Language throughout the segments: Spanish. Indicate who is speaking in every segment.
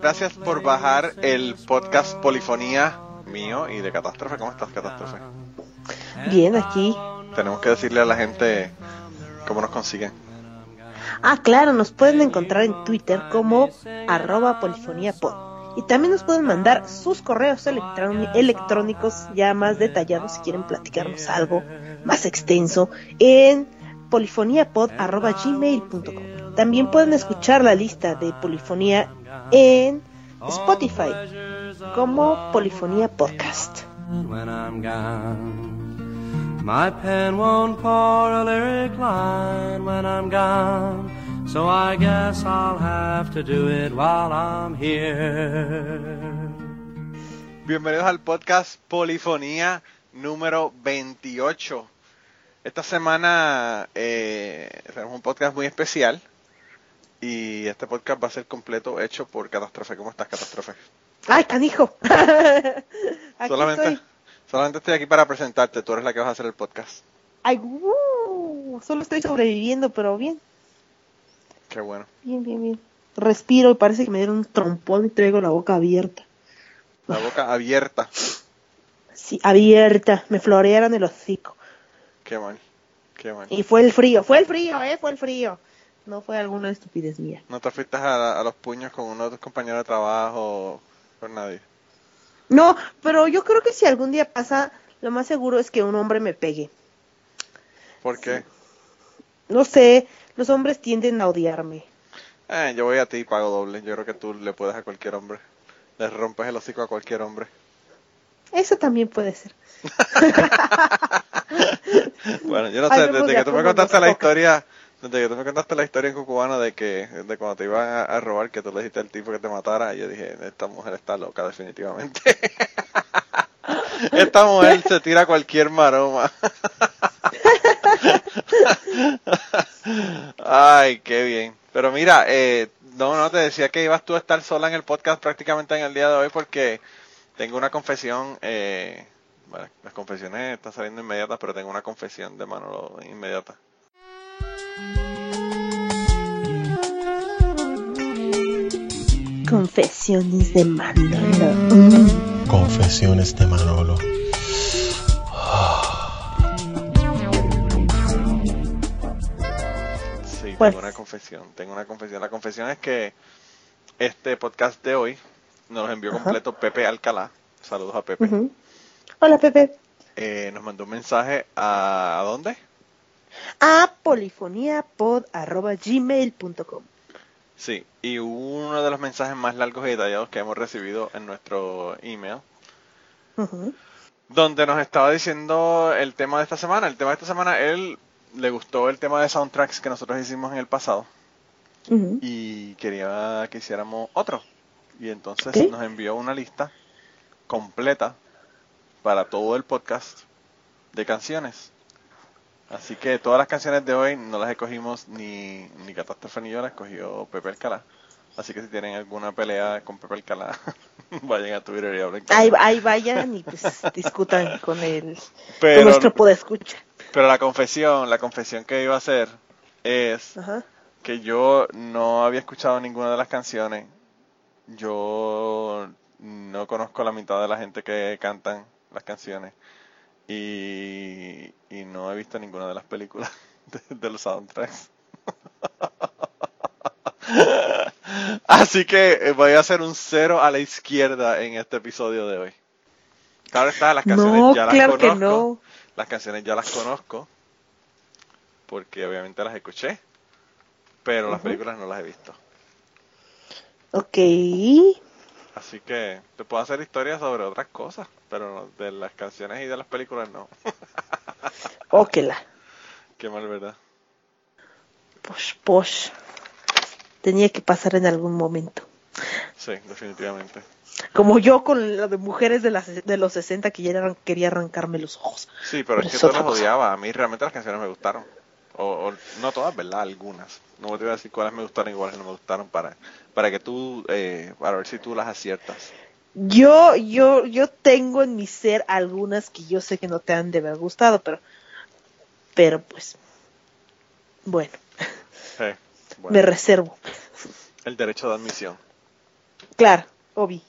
Speaker 1: Gracias por bajar el podcast Polifonía mío y de Catástrofe. ¿Cómo estás, Catástrofe?
Speaker 2: Bien, aquí.
Speaker 1: Tenemos que decirle a la gente cómo nos consiguen.
Speaker 2: Ah, claro, nos pueden encontrar en Twitter como arroba polifoniapod. Y también nos pueden mandar sus correos electrónicos ya más detallados si quieren platicarnos algo más extenso en polifoniapod.gmail.com. También pueden escuchar la lista de polifonía en Spotify como Polifonía Podcast. My pen won't pour a lyric line when I'm gone, so I guess I'll have to do it while I'm here.
Speaker 1: Bienvenidos al podcast Polifonía número 28. Esta semana eh, tenemos un podcast muy especial y este podcast va a ser completo hecho por Catástrofe. ¿Cómo estás, Catástrofe?
Speaker 2: ¡Ay, canijo!
Speaker 1: solamente, solamente estoy aquí para presentarte. Tú eres la que vas a hacer el podcast.
Speaker 2: ¡Ay, uh, Solo estoy sobreviviendo, pero bien.
Speaker 1: Qué bueno.
Speaker 2: Bien, bien, bien. Respiro y parece que me dieron un trompón y traigo la boca abierta.
Speaker 1: La boca abierta.
Speaker 2: Sí, abierta. Me florearon el hocico.
Speaker 1: Qué mal, qué mal.
Speaker 2: Y fue el frío, fue el frío, eh, fue el frío. No fue alguna estupidez mía.
Speaker 1: ¿No te fuiste a, los puños con uno de tus compañeros de trabajo con nadie?
Speaker 2: No, pero yo creo que si algún día pasa, lo más seguro es que un hombre me pegue.
Speaker 1: ¿Por qué?
Speaker 2: No sé, los hombres tienden a odiarme.
Speaker 1: Eh, yo voy a ti y pago doble. Yo creo que tú le puedes a cualquier hombre. Le rompes el hocico a cualquier hombre.
Speaker 2: Eso también puede ser.
Speaker 1: bueno, yo no sé, desde que tú me contaste la historia, desde que tú me contaste la historia en Cucubano de que de cuando te iban a, robar, que tú le dijiste al tipo que te matara, yo dije, esta mujer está loca definitivamente. esta mujer se tira cualquier maroma. Ay, qué bien. Pero mira, eh, no, no, te decía que ibas tú a estar sola en el podcast prácticamente en el día de hoy porque tengo una confesión eh, las confesiones están saliendo inmediatas, pero tengo una confesión de mano inmediata.
Speaker 2: Confesiones de Manolo.
Speaker 3: Confesiones de Manolo.
Speaker 1: Sí, tengo una confesión. Tengo una confesión. La confesión es que este podcast de hoy nos lo envió completo Pepe Alcalá. Saludos a Pepe.
Speaker 2: Hola, Pepe.
Speaker 1: Eh, nos mandó un mensaje a, ¿a dónde?
Speaker 2: A polifoniapod.gmail.com
Speaker 1: Sí, y uno de los mensajes más largos y detallados que hemos recibido en nuestro email, donde nos estaba diciendo el tema de esta semana. El tema de esta semana, él le gustó el tema de soundtracks que nosotros hicimos en el pasado y quería que hiciéramos otro. Y entonces nos envió una lista completa para todo el podcast de canciones. Así que todas las canciones de hoy no las escogimos ni, ni Catástrofe ni yo, las escogió Pepe Alcalá. Así que si tienen alguna pelea con Pepe Alcalá, vayan a Twitter y hablen
Speaker 2: ahí, ahí vayan y pues discutan con él, pero, con nuestro.
Speaker 1: Pero la confesión, la confesión que iba a hacer es que yo no había escuchado ninguna de las canciones. Yo no conozco la mitad de la gente que cantan las canciones. Y, y no he visto ninguna de las películas de, los soundtracks. Así que eh, voy a hacer un cero a la izquierda en este episodio de hoy. Claro está, las canciones ya las conozco. Las canciones ya las conozco. Porque obviamente las escuché. Pero las películas no las he visto.
Speaker 2: Ok.
Speaker 1: Así que te puedo hacer historias sobre otras cosas, pero de las canciones y de las películas no.
Speaker 2: Óquela.
Speaker 1: Qué mal, ¿verdad?
Speaker 2: Pues, pues. Tenía que pasar en algún momento.
Speaker 1: Sí, definitivamente.
Speaker 2: Como yo con lo de mujeres de, las, de los 60 que ya quería arrancarme los ojos.
Speaker 1: Sí, pero, es que tú las odiaba. A mí realmente las canciones me gustaron. O, no todas, ¿verdad? Algunas. No te voy a decir cuáles me gustaron y cuáles no me gustaron para, para que tú, eh, para ver si tú las aciertas.
Speaker 2: Yo, yo, yo tengo en mi ser algunas que yo sé que no te han de haber gustado, pero, pero pues, bueno, me reservo.
Speaker 1: El derecho de admisión.
Speaker 2: Claro, Obi.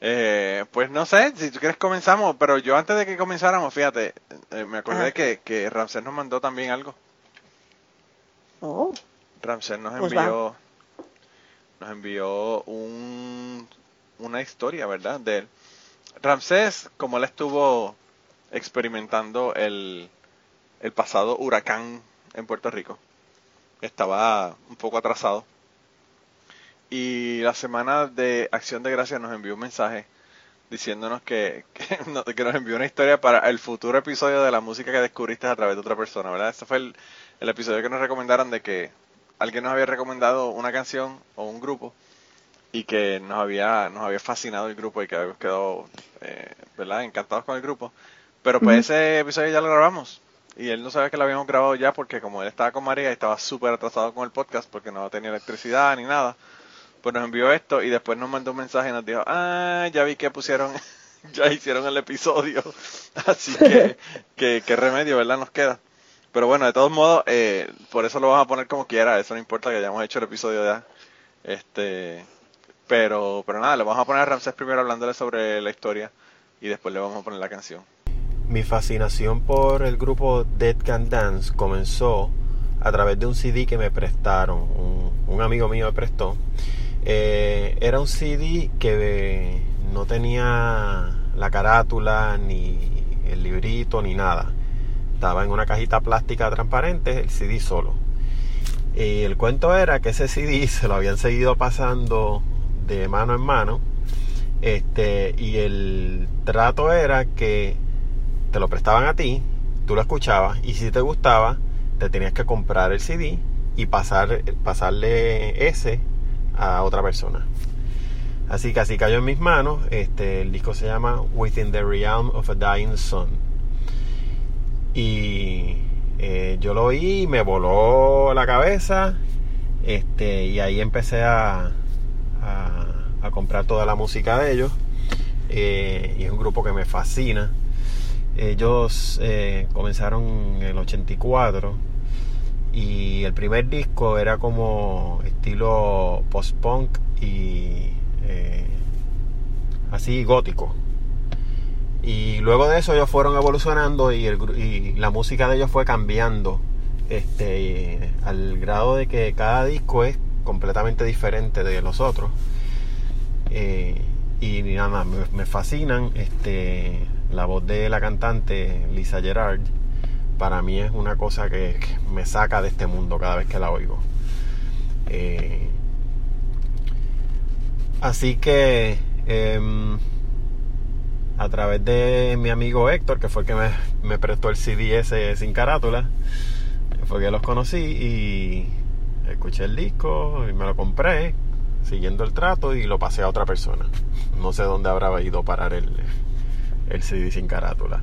Speaker 1: Eh, pues no sé, si tú quieres comenzamos, pero yo antes de que comenzáramos, fíjate, eh, me acordé que, que Ramsés nos mandó también algo.
Speaker 2: Oh.
Speaker 1: Ramsés nos pues envió, nos envió un, una historia, ¿verdad? De él. Ramsés, como él estuvo experimentando el, el pasado huracán en Puerto Rico, estaba un poco atrasado y la semana de Acción de Gracias nos envió un mensaje diciéndonos que, que, nos envió una historia para el futuro episodio de la música que descubriste a través de otra persona, ¿verdad? Este fue el, episodio que nos recomendaron de que alguien nos había recomendado una canción o un grupo y que nos había nos había fascinado el grupo y que habíamos quedado eh, ¿verdad? encantados con el grupo. Pero pues ese episodio ya lo grabamos y él no sabía que lo habíamos grabado ya porque como él estaba con María y estaba súper atrasado con el podcast porque no tenía electricidad ni nada, pues nos envió esto y después nos mandó un mensaje y nos dijo, ah, ya vi que pusieron, ya hicieron el episodio, así que, qué remedio, ¿verdad? Nos queda. Pero bueno, de todos modos, eh, por eso lo vamos a poner como quiera, eso no importa que hayamos hecho el episodio ya. Este, pero, pero nada, le vamos a poner a Ramsés primero hablándole sobre la historia y después le vamos a poner la canción.
Speaker 3: Mi fascinación por el grupo Dead Can Dance comenzó a través de un CD que me prestaron, un, un amigo mío me prestó eh, era un CD que no tenía la carátula, ni el librito, ni nada. Estaba en una cajita plástica transparente, el CD solo. Y el cuento era que ese CD se lo habían seguido pasando de mano en mano. Este, y el trato era que te lo prestaban a ti, tú lo escuchabas, y si te gustaba, te tenías que comprar el CD y pasar, pasarle ese a otra persona. Así que así cayó en mis manos. Este, el disco se llama Within the Realm of a Dying Sun. Y eh, yo lo oí, me voló la cabeza. Este, y ahí empecé a, a, comprar toda la música de ellos. Eh, y es un grupo que me fascina. Ellos eh, comenzaron en el 84 y el primer disco era como estilo post-punk y eh, así gótico. Y luego de eso ellos fueron evolucionando y, la música de ellos fue cambiando este, al grado de que cada disco es completamente diferente de los otros. Eh, y nada, me, me, fascinan. Este, la voz de la cantante Lisa Gerard para mí es una cosa que, me saca de este mundo cada vez que la oigo. Eh, así que em, a través de mi amigo Héctor, que fue el que me, prestó el CD sin carátula, fue que los conocí y escuché el disco y me lo compré siguiendo el trato y lo pasé a otra persona. No sé dónde habrá ido parar el, el CD sin carátula.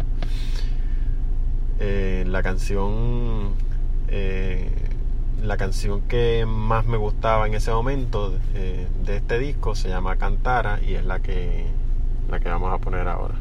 Speaker 3: Eh, la canción eh, la canción que más me gustaba en ese momento eh, de este disco se llama Cantara y es la que la que vamos a poner ahora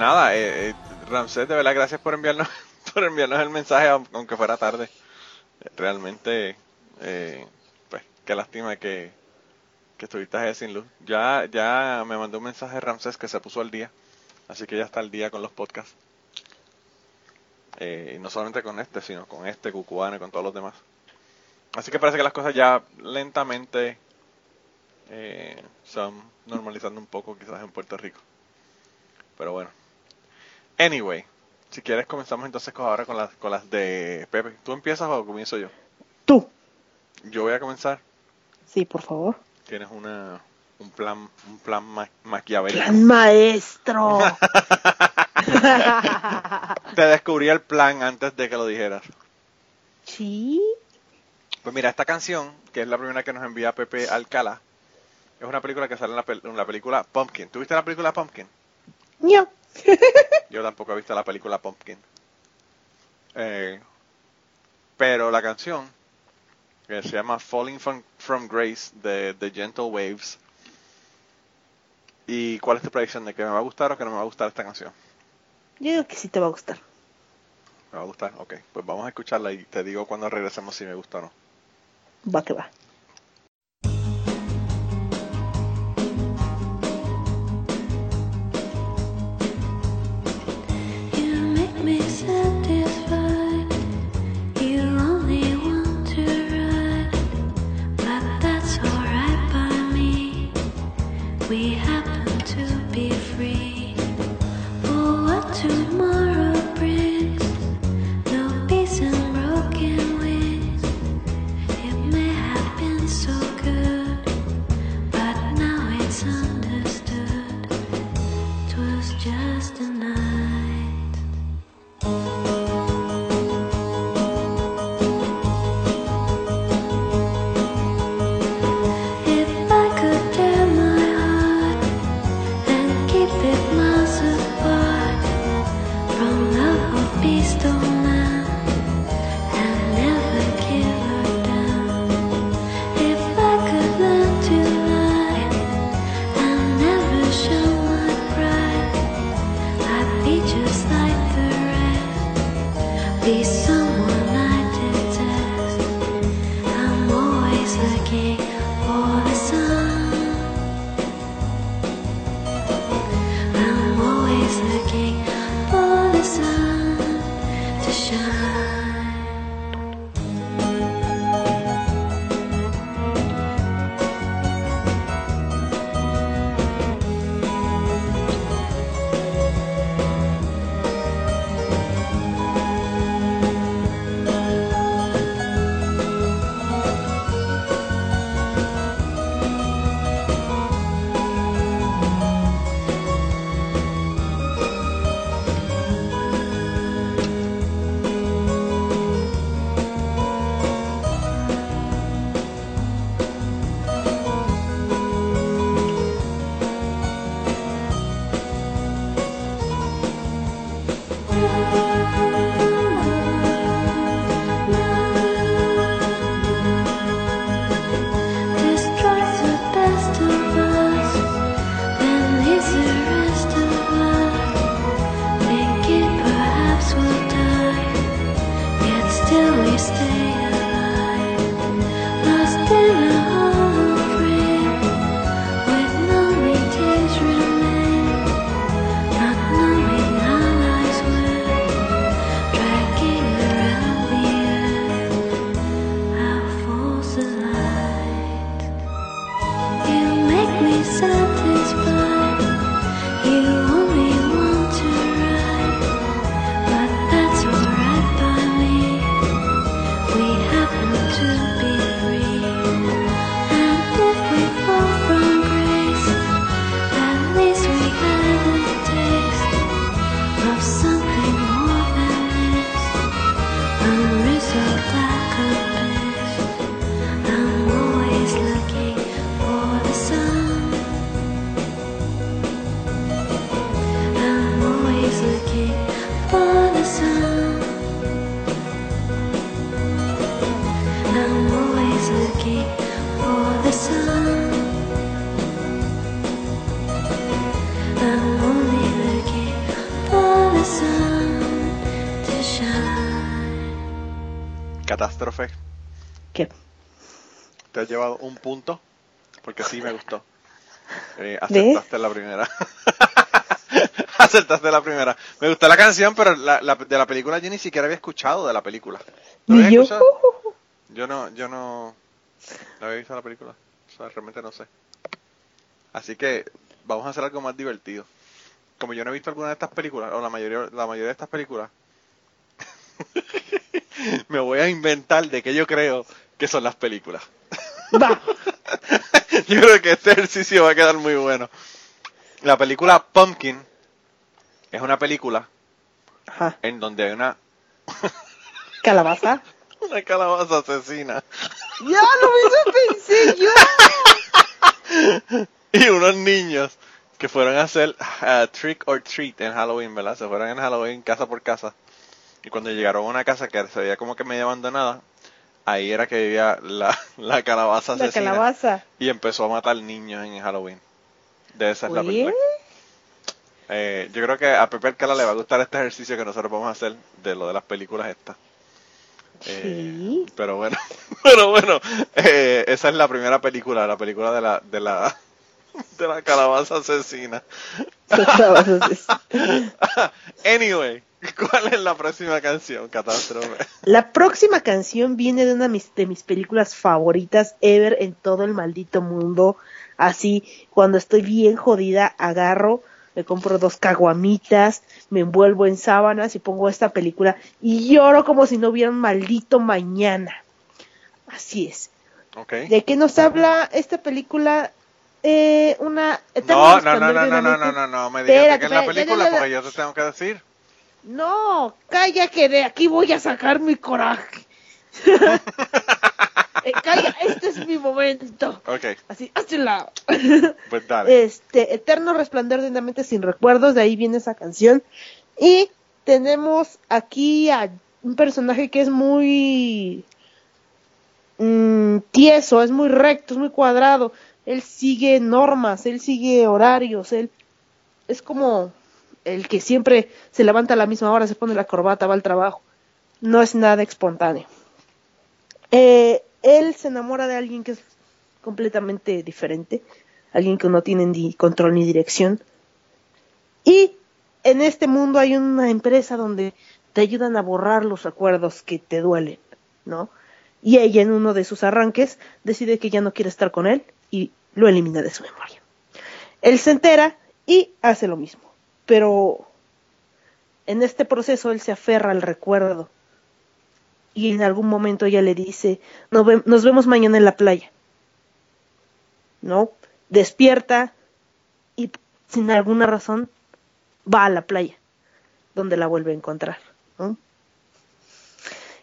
Speaker 1: nada, eh, eh, Ramsés, de verdad, gracias por enviarnos, por enviarnos el mensaje, aunque fuera tarde. Realmente, eh, pues, qué lástima que, que estuviste sin luz. Ya, ya me mandó un mensaje Ramsés que se puso al día, así que ya está al día con los podcasts. y no solamente con este, sino con este, Cucubano y con todos los demás. Así que parece que las cosas ya lentamente eh, están normalizando un poco quizás en Puerto Rico. Pero bueno. Anyway, si quieres comenzamos entonces ahora con las, con las de Pepe. ¿Tú empiezas o comienzo yo?
Speaker 4: Tú.
Speaker 1: Yo voy a comenzar.
Speaker 4: Sí, por favor.
Speaker 1: Tienes una, un plan, un plan maquiavélico.
Speaker 4: ¡Plan maestro!
Speaker 1: Te descubrí el plan antes de que lo dijeras.
Speaker 4: Sí.
Speaker 1: Pues mira, esta canción, que es la primera que nos envía Pepe Alcala, es una película que sale en la, película Pumpkin. ¿Tuviste la película Pumpkin?
Speaker 4: No.
Speaker 1: Yo tampoco he visto la película Pumpkin. Eh, pero la canción, que se llama Falling from, Grace de The Gentle Waves. ¿Y cuál es tu predicción de que me va a gustar o que no me va a gustar esta canción?
Speaker 4: Yo digo que sí te va a gustar.
Speaker 1: ¿Me va a gustar? Ok, pues vamos a escucharla y te digo cuando regresemos si me gusta o no.
Speaker 4: Va que va.
Speaker 1: Gustó la canción, pero la, de la película yo ni siquiera había escuchado de la película.
Speaker 2: yo?
Speaker 1: Yo no, yo no, no había visto la película. O sea, realmente no sé. Así que vamos a hacer algo más divertido. Como yo no he visto alguna de estas películas, o la mayoría, la mayoría de estas películas, me voy a inventar de qué yo creo que son las películas.
Speaker 2: Va.
Speaker 1: yo creo que este ejercicio va a quedar muy bueno. La película Pumpkin es una película en donde hay una
Speaker 2: calabaza.
Speaker 1: Una calabaza asesina.
Speaker 2: Ya lo mismo pensé
Speaker 1: yo. y unos niños que fueron a hacer uh, trick or treat en Halloween, ¿verdad? Se fueron en Halloween casa por casa. Y cuando llegaron a una casa que se veía como que medio abandonada, ahí era que vivía la, la calabaza asesina.
Speaker 2: La calabaza.
Speaker 1: Y empezó a matar niños en Halloween. De esa es la película. Eh, yo creo que a Pepe Cala le va a gustar este ejercicio que nosotros vamos a hacer de lo de las películas estas. Eh, pero bueno, pero bueno, eh, esa es la primera película, la película de la, de la, de la calabaza asesina. anyway, ¿cuál es la próxima canción, Catástrofe?
Speaker 2: La próxima canción viene de una de mis películas favoritas ever en todo el maldito mundo. Así, cuando estoy bien jodida, agarro me compro dos caguamitas, me envuelvo en sábanas y pongo esta película y lloro como si no hubiera un maldito mañana. Así es. ¿De qué nos habla esta película? Eh, una
Speaker 1: no, no, no, no, no, no, no, no, no, me digas que es la película porque yo te tengo que decir.
Speaker 2: No, calla que de aquí voy a sacar mi coraje. Eh, calla, este es mi momento.
Speaker 1: Ok.
Speaker 2: Así, hazla.
Speaker 1: Pues dale.
Speaker 2: Este, Eterno Resplandor de una mente sin recuerdos, de ahí viene esa canción. Y tenemos aquí a un personaje que es muy mm, tieso, es muy recto, es muy cuadrado. Él sigue normas, él sigue horarios, él es como el que siempre se levanta a la misma hora, se pone la corbata, va al trabajo. No es nada espontáneo. Eh, él se enamora de alguien que es completamente diferente, alguien que no tiene ni control ni dirección. Y en este mundo hay una empresa donde te ayudan a borrar los recuerdos que te duelen, ¿no? Y ella en uno de sus arranques decide que ya no quiere estar con él y lo elimina de su memoria. Él se entera y hace lo mismo, pero en este proceso él se aferra al recuerdo y en algún momento ella le dice, nos, vemos mañana en la playa. ¿No? Despierta y sin alguna razón va a la playa, donde la vuelve a encontrar.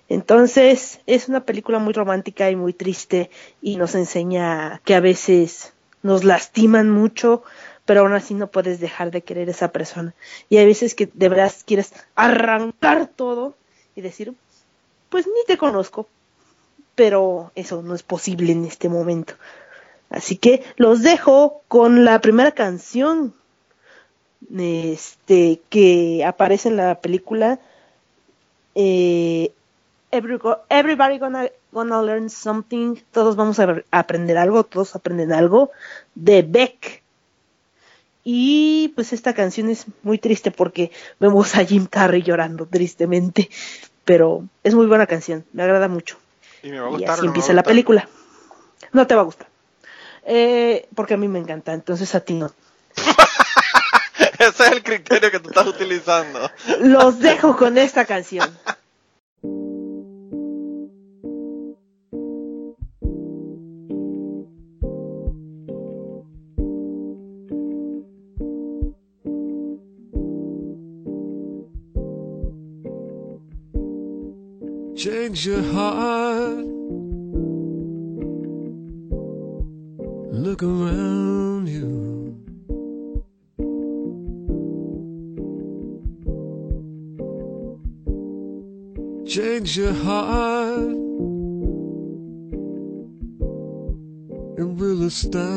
Speaker 2: Entonces es una película muy romántica y muy triste y nos enseña que a veces nos lastiman mucho, pero aún así no puedes dejar de querer a esa persona. Y hay veces que de verdad quieres arrancar todo y decir, pues ni te conozco, pero eso no es posible en este momento. Así que los dejo con la primera canción este, que aparece en la película. Eh, everybody gonna, gonna learn something. Todos vamos a aprender algo, todos aprenden algo. De Beck. Y pues esta canción es muy triste porque vemos a Jim Carrey llorando tristemente pero es muy buena canción, me agrada mucho.
Speaker 1: Y me va a gustar. así
Speaker 2: empieza la película. No te va a gustar. Eh, porque a mí me encanta, entonces a ti no.
Speaker 1: Ese es el criterio que tú estás utilizando.
Speaker 2: Los dejo con esta canción. change your heart. Look around you. Change your heart. It will astound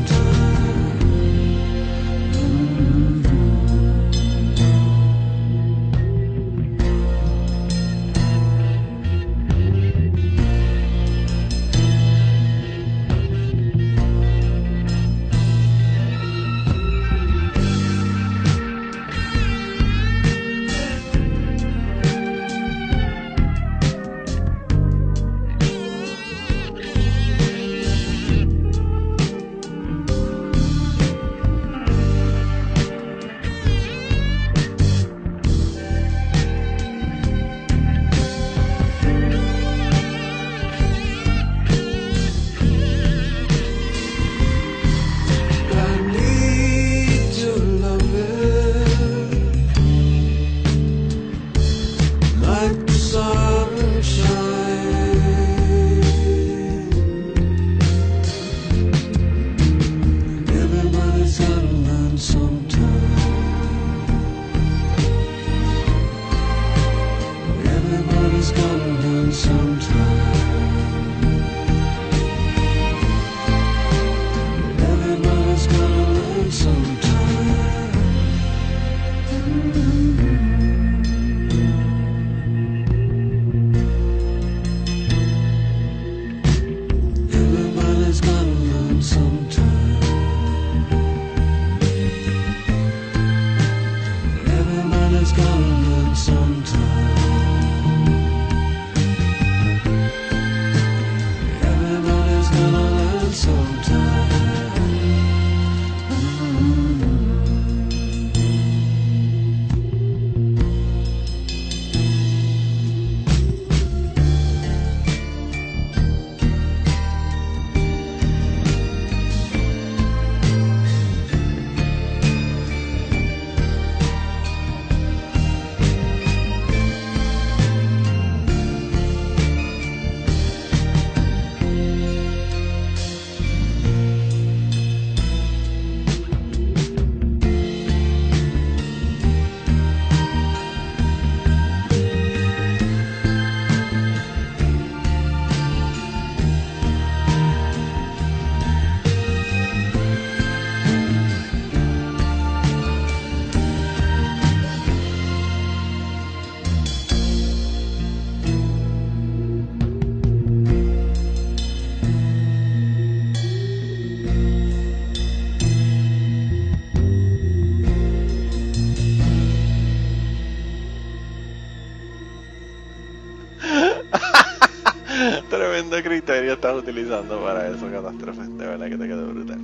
Speaker 5: Estás utilizando para eso, catástrofe? De verdad que te quedó brutal.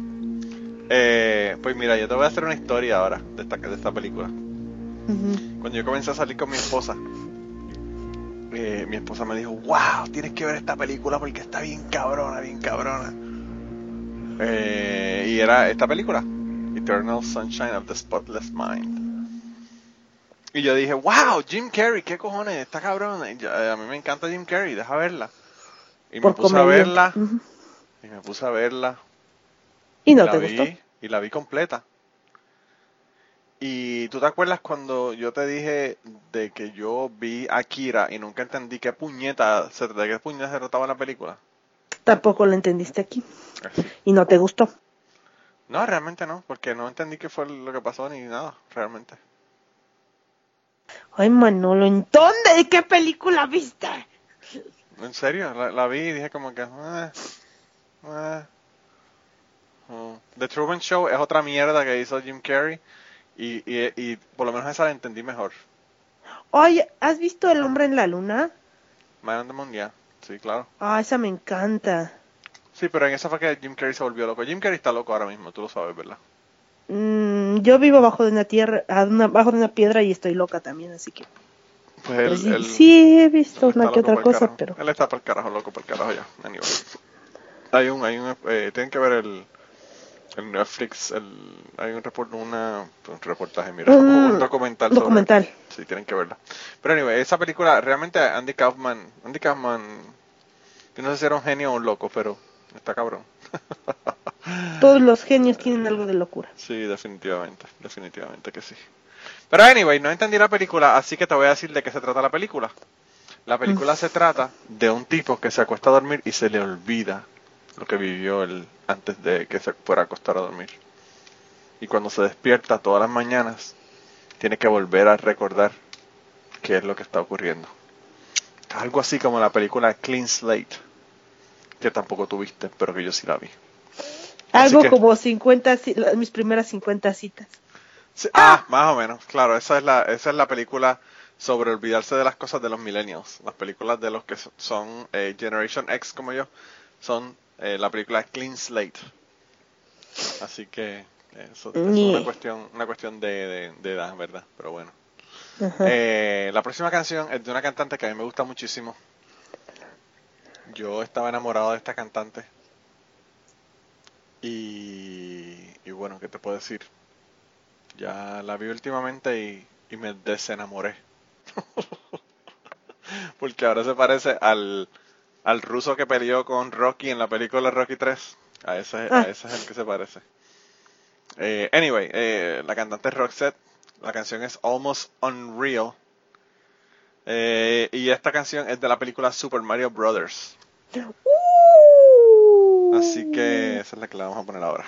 Speaker 5: Eh, pues mira, yo te voy a hacer una historia ahora de esta, de esta película. Cuando yo comencé a salir con mi esposa, eh, mi esposa me dijo, wow, tienes que ver esta película porque está bien cabrona, bien cabrona. Eh, y era esta película.
Speaker 1: Eternal Sunshine of the Spotless Mind. Y yo dije, wow, Jim Carrey, qué cojones, está cabrón. a mí me encanta Jim Carrey, deja verla. Y me puse a verla. Y me puse a verla.
Speaker 2: Y no te gustó.
Speaker 1: Y la vi completa. Y tú te acuerdas cuando yo te dije de que yo vi a Kira y nunca entendí qué puñeta, de qué puñeta se trataba la película.
Speaker 2: Tampoco lo entendiste aquí. Y no te gustó.
Speaker 1: No, realmente no, porque no entendí qué fue lo que pasó ni nada, realmente.
Speaker 2: Ay, Manolo, ¿en dónde? ¿Qué película viste?
Speaker 1: En serio, la, vi y dije como que... Eh, eh. Oh. The Truman Show es otra mierda que hizo Jim Carrey y, y, y por lo menos esa la entendí mejor.
Speaker 2: Oye, ¿has visto El Hombre en la Luna?
Speaker 1: Man on the Moon, yeah. Sí, claro.
Speaker 2: Ah, esa me encanta.
Speaker 1: Sí, pero en esa fue que Jim Carrey se volvió loco. Jim Carrey está loco ahora mismo, tú lo sabes, ¿verdad?
Speaker 2: Mm, yo vivo bajo de una tierra, bajo de una piedra y estoy loca también, así que.
Speaker 1: Pues él,
Speaker 2: sí, he visto una que otra cosa, pero.
Speaker 1: Él está para el carajo, loco, para el carajo ya. Anyway. Hay un, hay un, eh, tienen que ver el, el Netflix, el, hay un, report, una, un reportaje, mira, un documental.
Speaker 2: Documental.
Speaker 1: sí, tienen que verla. Pero anyway, esa película, realmente Andy Kaufman, Andy Kaufman, yo no sé si era un genio o un loco, pero está cabrón.
Speaker 2: Todos los genios tienen algo de locura.
Speaker 1: Sí, definitivamente, definitivamente que sí. Pero anyway, no entendí la película, así que te voy a decir de qué se trata la película. La película se trata de un tipo que se acuesta a dormir y se le olvida lo que vivió él antes de que se fuera a acostar a dormir. Y cuando se despierta todas las mañanas, tiene que volver a recordar qué es lo que está ocurriendo. Algo así como la película Clean Slate, que tampoco tuviste, pero que yo sí la vi.
Speaker 2: Algo como 50, mis primeras 50 citas.
Speaker 1: Ah, más o menos, claro, esa es la, esa es la película sobre olvidarse de las cosas de los millennials. Las películas de los que son eh, Generation X como yo son eh, la película Clean Slate. Así que eso, es una cuestión, una cuestión de, edad, ¿verdad? Pero bueno. Eh, la próxima canción es de una cantante que a mí me gusta muchísimo. Yo estaba enamorado de esta cantante. Y, y bueno, ¿qué te puedo decir? Ya la vi últimamente y, y me desenamoré. Porque ahora se parece al, al ruso que peleó con Rocky en la película Rocky 3. A ese, a ah. ese es el que se parece. Eh, anyway, eh, la cantante es Roxette. La canción es Almost Unreal. Eh, y esta canción es de la película Super Mario Brothers. Así que esa es la que le vamos a poner ahora.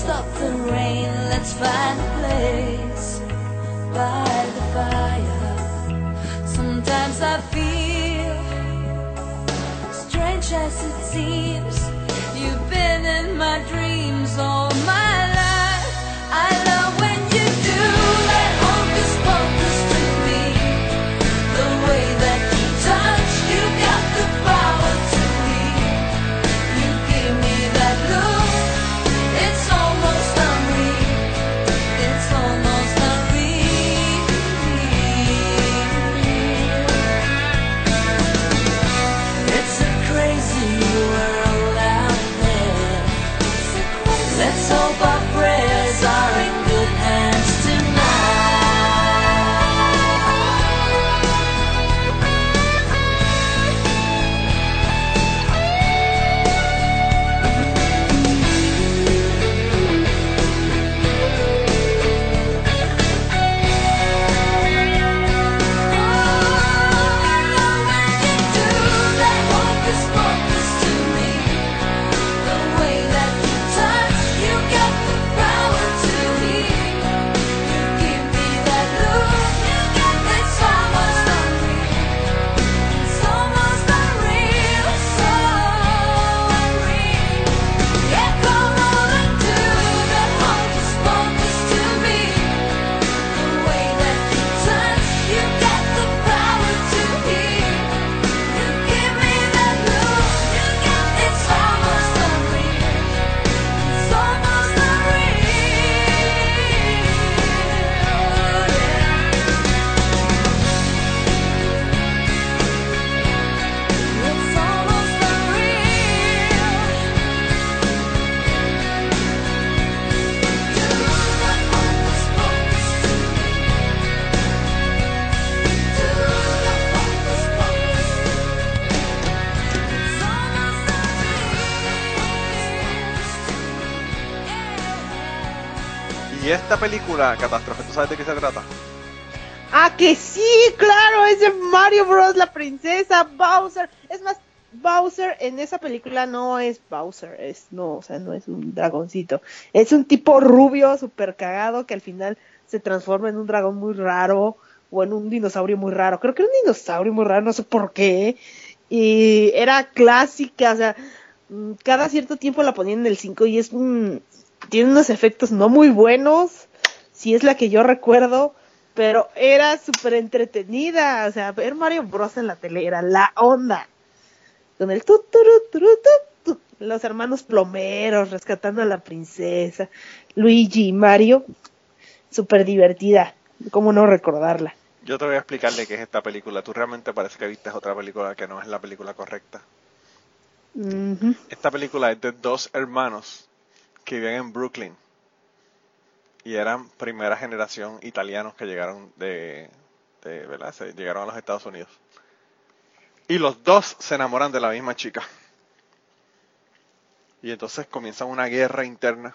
Speaker 6: stop
Speaker 1: the
Speaker 7: rain, let's find a place by the fire. Sometimes I feel strange as it seems, you've been in my dreams.
Speaker 1: Esta película, Catástrofe, ¿tú sabes de qué se trata?
Speaker 2: Ah, que sí, claro, es de Mario Bros, la princesa, Bowser. Es más, Bowser en esa película no es Bowser, es no, o sea, no es un dragoncito. Es un tipo rubio, super cagado, que al final se transforma en un dragón muy raro o en un dinosaurio muy raro. Creo que era un dinosaurio muy raro, no sé por qué. Y era clásica, o sea, mm, cada cierto tiempo la ponían en el 5 y es un... Tiene unos efectos no muy buenos, si es la que yo recuerdo, pero era súper entretenida. O sea, ver Mario Bros. en la tele era la onda. Con el tu, los hermanos plomeros rescatando a la princesa, Luigi y Mario, súper divertida. ¿Cómo no recordarla?
Speaker 1: Yo te voy a explicarle qué es esta película. Tú realmente parece que viste otra película que no es la película correcta. Esta película es de dos hermanos que viven en Brooklyn y eran primera generación italianos que llegaron de, ¿verdad? Se llegaron a los Estados Unidos. Y los dos se enamoran de la misma chica. Y entonces comienza una guerra interna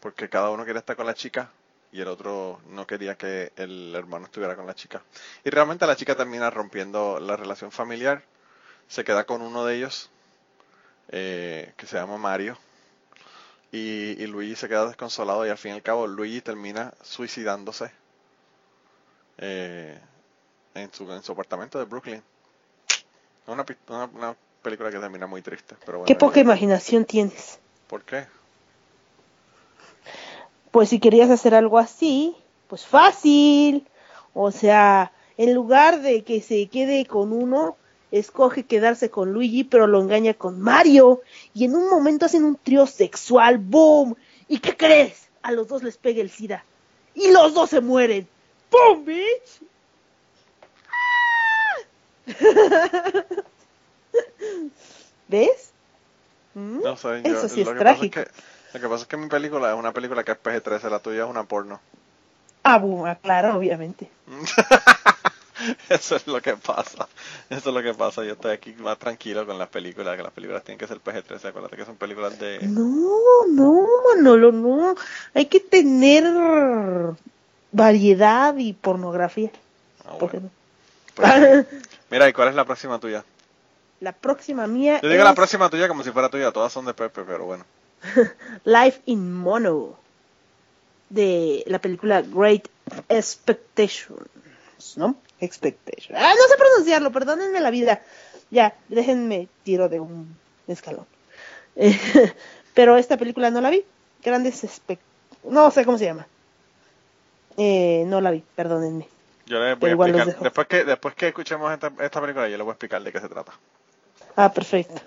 Speaker 1: porque cada uno quiere estar con la chica y el otro no quería que el hermano estuviera con la chica. Y realmente la chica termina rompiendo la relación familiar, se queda con uno de ellos, eh, que se llama Mario, y, y, Luigi se queda desconsolado y al fin y al cabo Luigi termina suicidándose eh, en, su, en su apartamento de Brooklyn. Una, una, película que termina muy triste. Pero
Speaker 2: Qué poca imaginación tienes.
Speaker 1: ¿Por qué?
Speaker 2: Pues si querías hacer algo así, pues fácil. O sea, en lugar de que se quede con uno, escoge quedarse con Luigi, pero lo engaña con Mario. Y en un momento hacen un trío sexual, ¡boom! ¿Y qué crees? A los dos les pega el SIDA. Y los dos se mueren. ¡Boom, bitch! ¿Ves?
Speaker 1: ¿Mm? No sé, Eso sí es trágico. lo que pasa es que mi película es una película que es PG-13, la tuya es una porno.
Speaker 2: Ah, boom, ah, claro, obviamente.
Speaker 1: Eso es lo que pasa. Eso es lo que pasa. Yo estoy aquí más tranquilo con las películas, que las películas tienen que ser PG-13. Acuérdate que son películas de...
Speaker 2: No, no, Manolo, no. Hay que tener variedad y pornografía. Ah, pues,
Speaker 1: mira, ¿y cuál es la próxima tuya?
Speaker 2: La próxima mía
Speaker 1: Yo digo la próxima tuya como si fuera tuya. Todas son de Pepe, pero bueno.
Speaker 2: Life in Mono. De la película Great Expectations, ¿no? Expectation. Ah, no sé pronunciarlo, perdónenme la vida. Ya, déjenme tiro de un escalón. pero esta película no la vi. Grandes expect... No sé cómo se llama. Eh, no la vi, perdónenme.
Speaker 1: Yo le voy a explicar. Después que, después que escuchemos esta, esta película, yo le voy a explicar de qué se trata.
Speaker 2: Ah, perfecto.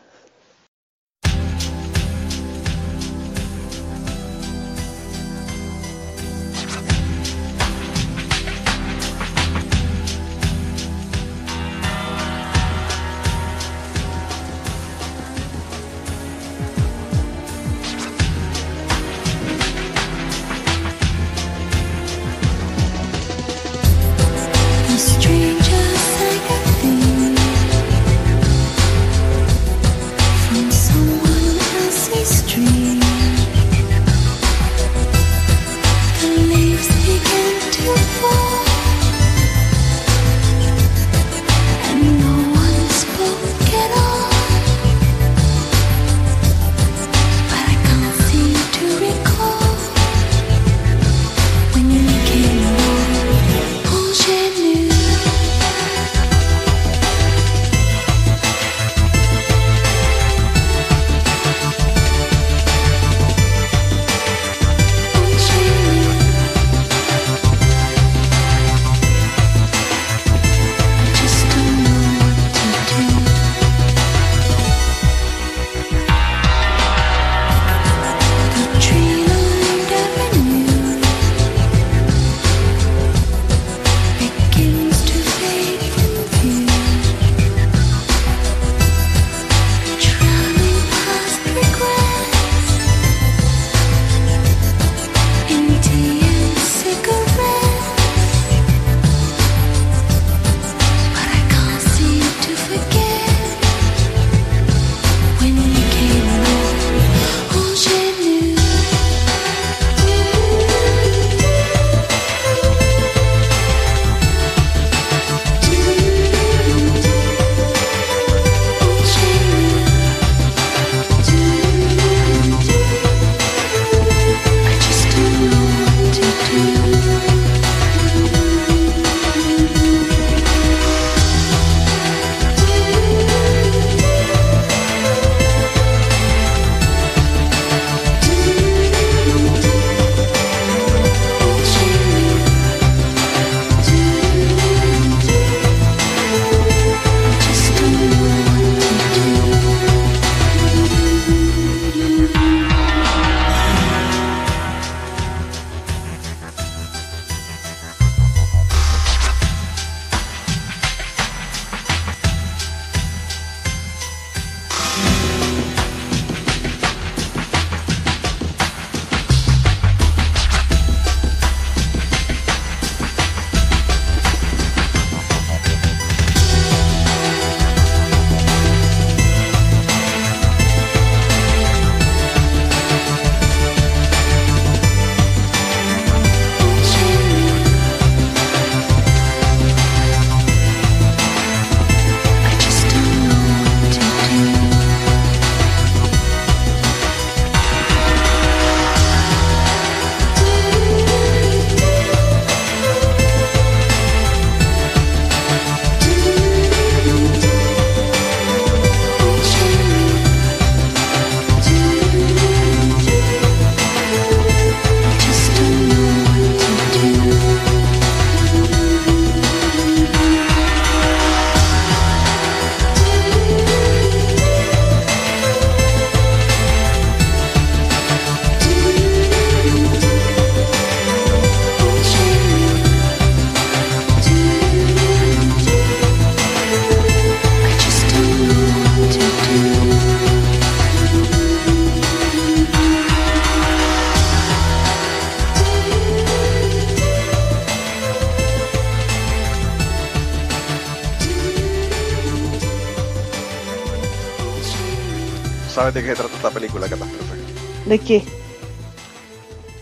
Speaker 1: Sabes de qué trata esta película, Catástrofe.
Speaker 2: ¿De qué?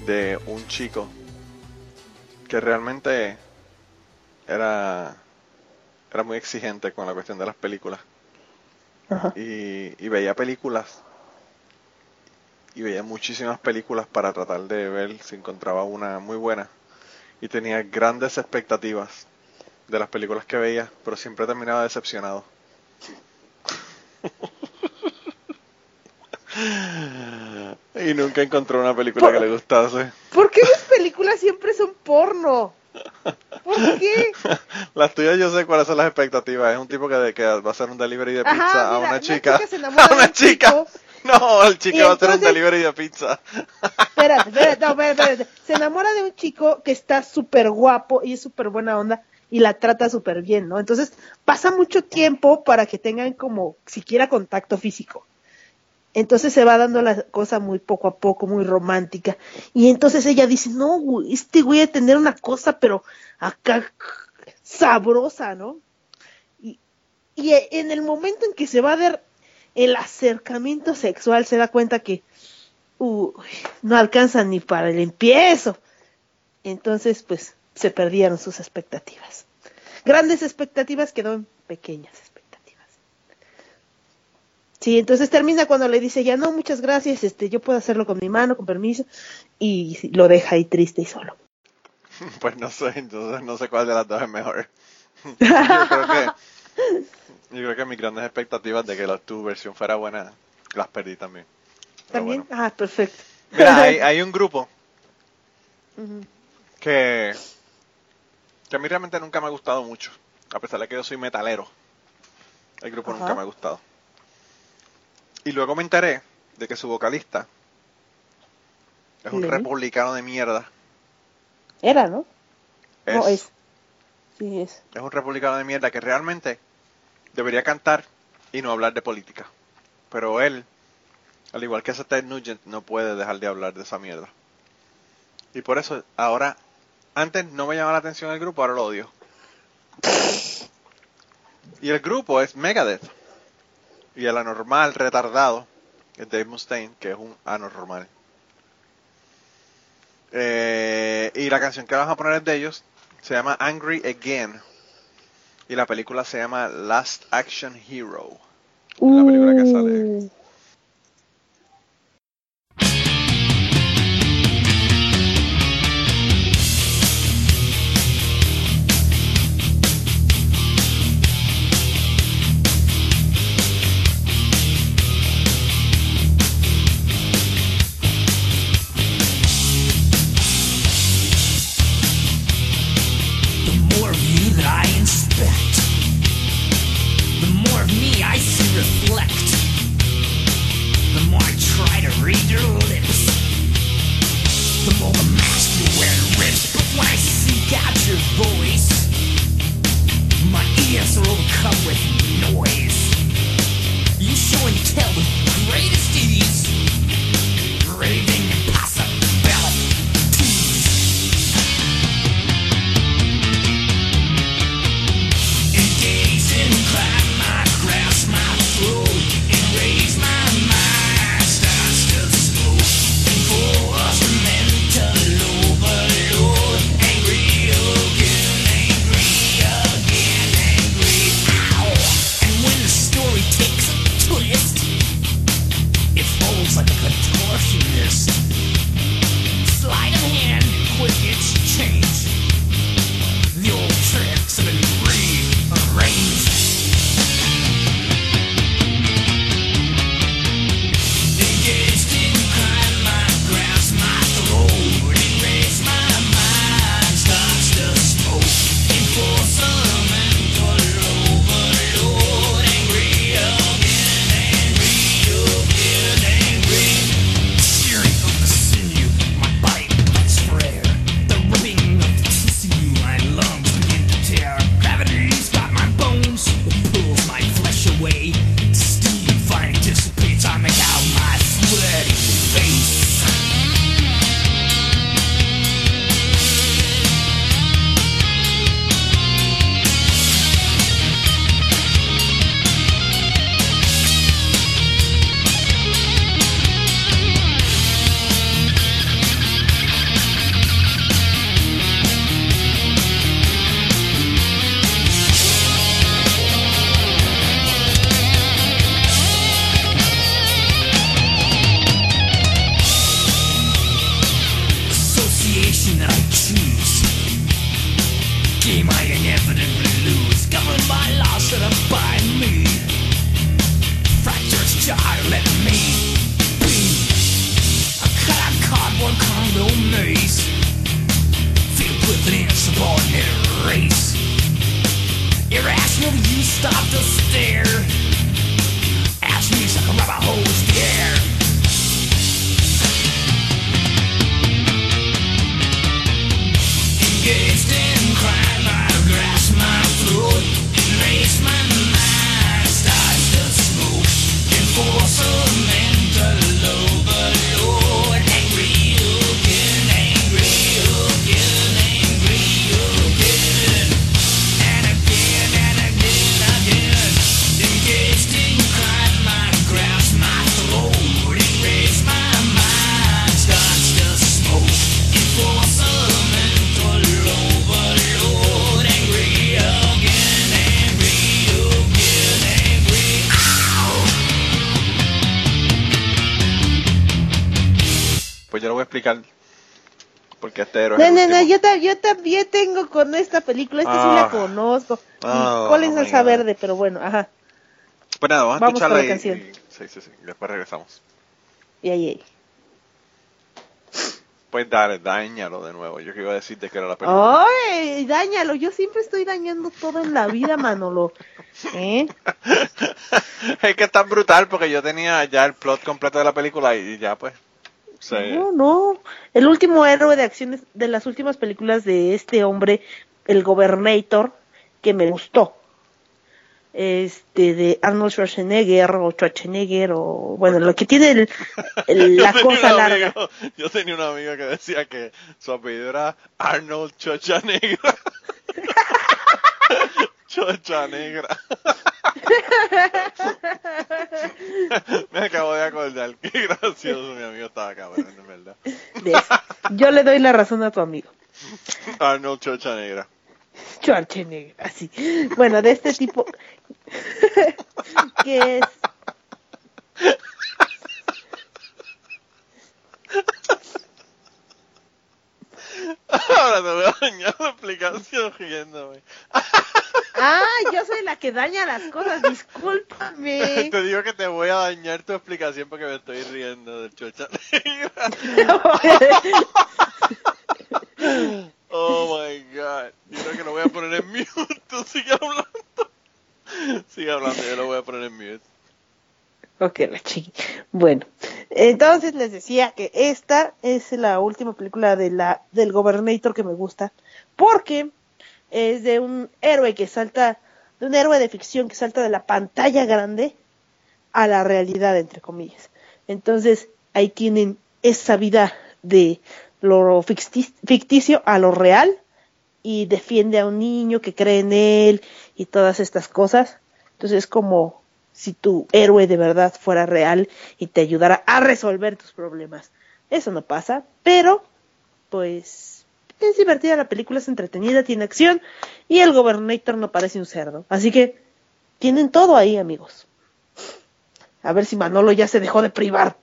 Speaker 1: De un chico que realmente era, era muy exigente con la cuestión de las películas. Y, y veía películas y veía muchísimas películas para tratar de ver si encontraba una muy buena y tenía grandes expectativas de las películas que veía, pero siempre terminaba decepcionado. y nunca encontró una película que le gustase.
Speaker 2: ¿Por qué las películas siempre son porno? ¿Por qué?
Speaker 1: Las tuyas yo sé cuáles son las expectativas. Es un tipo que, que va a hacer un delivery de pizza a una chica. a una chica. No, el chico va a hacer un delivery de pizza.
Speaker 2: Espérate, espérate, no, espérate, Se enamora de un chico que está súper guapo y es súper buena onda y la trata súper bien, ¿no? Entonces pasa mucho tiempo para que tengan como siquiera contacto físico. Entonces se va dando la cosa muy poco a poco, muy romántica. Y entonces ella dice, no, este güey a tener una cosa, pero acá sabrosa, ¿no? Y, en el momento en que se va a dar el acercamiento sexual, se da cuenta que no alcanza ni para el empiezo. Entonces, pues, se perdieron sus expectativas. Grandes expectativas quedó en pequeñas expectativas. Sí, entonces termina cuando le dice, ya no, muchas gracias, este, yo puedo hacerlo con mi mano, con permiso, y lo deja ahí triste y solo.
Speaker 1: Pues no sé, entonces no sé cuál de las dos es mejor. yo creo que, yo creo que mis grandes expectativas de que la, tu versión fuera buena, las perdí también.
Speaker 2: ¿También? Ah, perfecto.
Speaker 1: Mira, hay, un grupo que, que a mí realmente nunca me ha gustado mucho, a pesar de que yo soy metalero. El grupo nunca me ha gustado. Y luego me enteré de que su vocalista es un republicano de mierda.
Speaker 2: Era, ¿no?
Speaker 1: Es,
Speaker 2: es. Sí, es.
Speaker 1: Es un republicano de mierda que realmente debería cantar y no hablar de política. Pero él al igual que ese Ted Nugent, no puede dejar de hablar de esa mierda. Y por eso, ahora, antes no me llamaba la atención el grupo, ahora lo odio. Y el grupo es Megadeth. Y el anormal retardado es Dave Mustaine, que es un anormal. Eh, y la canción que vamos a poner de ellos se llama Angry Again. Y la película se llama Last Action Hero. La película que sale
Speaker 6: Axel will come with me.
Speaker 1: Explicar. Porque este héroe.
Speaker 2: No,
Speaker 1: es
Speaker 2: no, no, yo, yo también tengo con esta película, esta sí la
Speaker 1: Ah.
Speaker 2: conozco.
Speaker 1: Ah,
Speaker 2: ¿Cuál es
Speaker 1: oh
Speaker 2: salsa verde? Pero bueno, ajá.
Speaker 1: Pues nada, vamos a
Speaker 2: Vamos con
Speaker 1: escucharla
Speaker 2: la
Speaker 1: y,
Speaker 2: canción.
Speaker 1: y- Sí, sí, sí. Después regresamos.
Speaker 2: Y ahí, ahí.
Speaker 1: Pues dale, dañalo de nuevo. Yo que iba a decirte que era la película.
Speaker 2: ¡Ay! Dáñalo, yo siempre estoy dañando todo en la vida, Manolo. ¿Eh?
Speaker 1: es que es tan brutal porque yo tenía ya el plot completo de la película y ya pues.
Speaker 2: No, no. El último héroe de acciones de las últimas películas de este hombre, el Gobernator, que me gustó. Este, de Arnold Schwarzenegger o Schwarzenegger o, bueno, lo que tiene el- la cosa larga.
Speaker 1: amigo- yo tenía un amigo que decía que su apellido era Arnold Negra. Chocha Negra. Me acabo de acordar. Qué gracioso mi amigo estaba cabrón, en verdad.
Speaker 2: Yo le doy la razón a tu amigo.
Speaker 1: Arnold Chocha Negra.
Speaker 2: Schwarzenegger, así. Bueno, de este tipo que es
Speaker 1: Ahora te voy a dañar la explicación riéndome.
Speaker 2: Ah, yo soy la que daña las cosas, discúlpame.
Speaker 1: Te digo que te voy a dañar tu explicación porque me estoy riendo del Chocha. Oh my god. Yo creo que lo voy a poner en mute. Tú sigue hablando. Sigue hablando, yo lo voy a poner en mute.
Speaker 2: Ok, la chi. Bueno, entonces les decía que esta es la última película de la del Gobernator que me gusta, porque es de un héroe que salta, de un héroe de ficción que salta de la pantalla grande a la realidad, entre comillas. Entonces ahí tienen esa vida de lo ficti- ficticio a lo real y defiende a un niño que cree en él y todas estas cosas. Entonces es como si tu héroe de verdad fuera real y te ayudara a resolver tus problemas. Eso no pasa, pero pues es divertida la película, es entretenida, tiene acción y el Gobernator no parece un cerdo. Así que tienen todo ahí, amigos. A ver si Manolo ya se dejó de privar.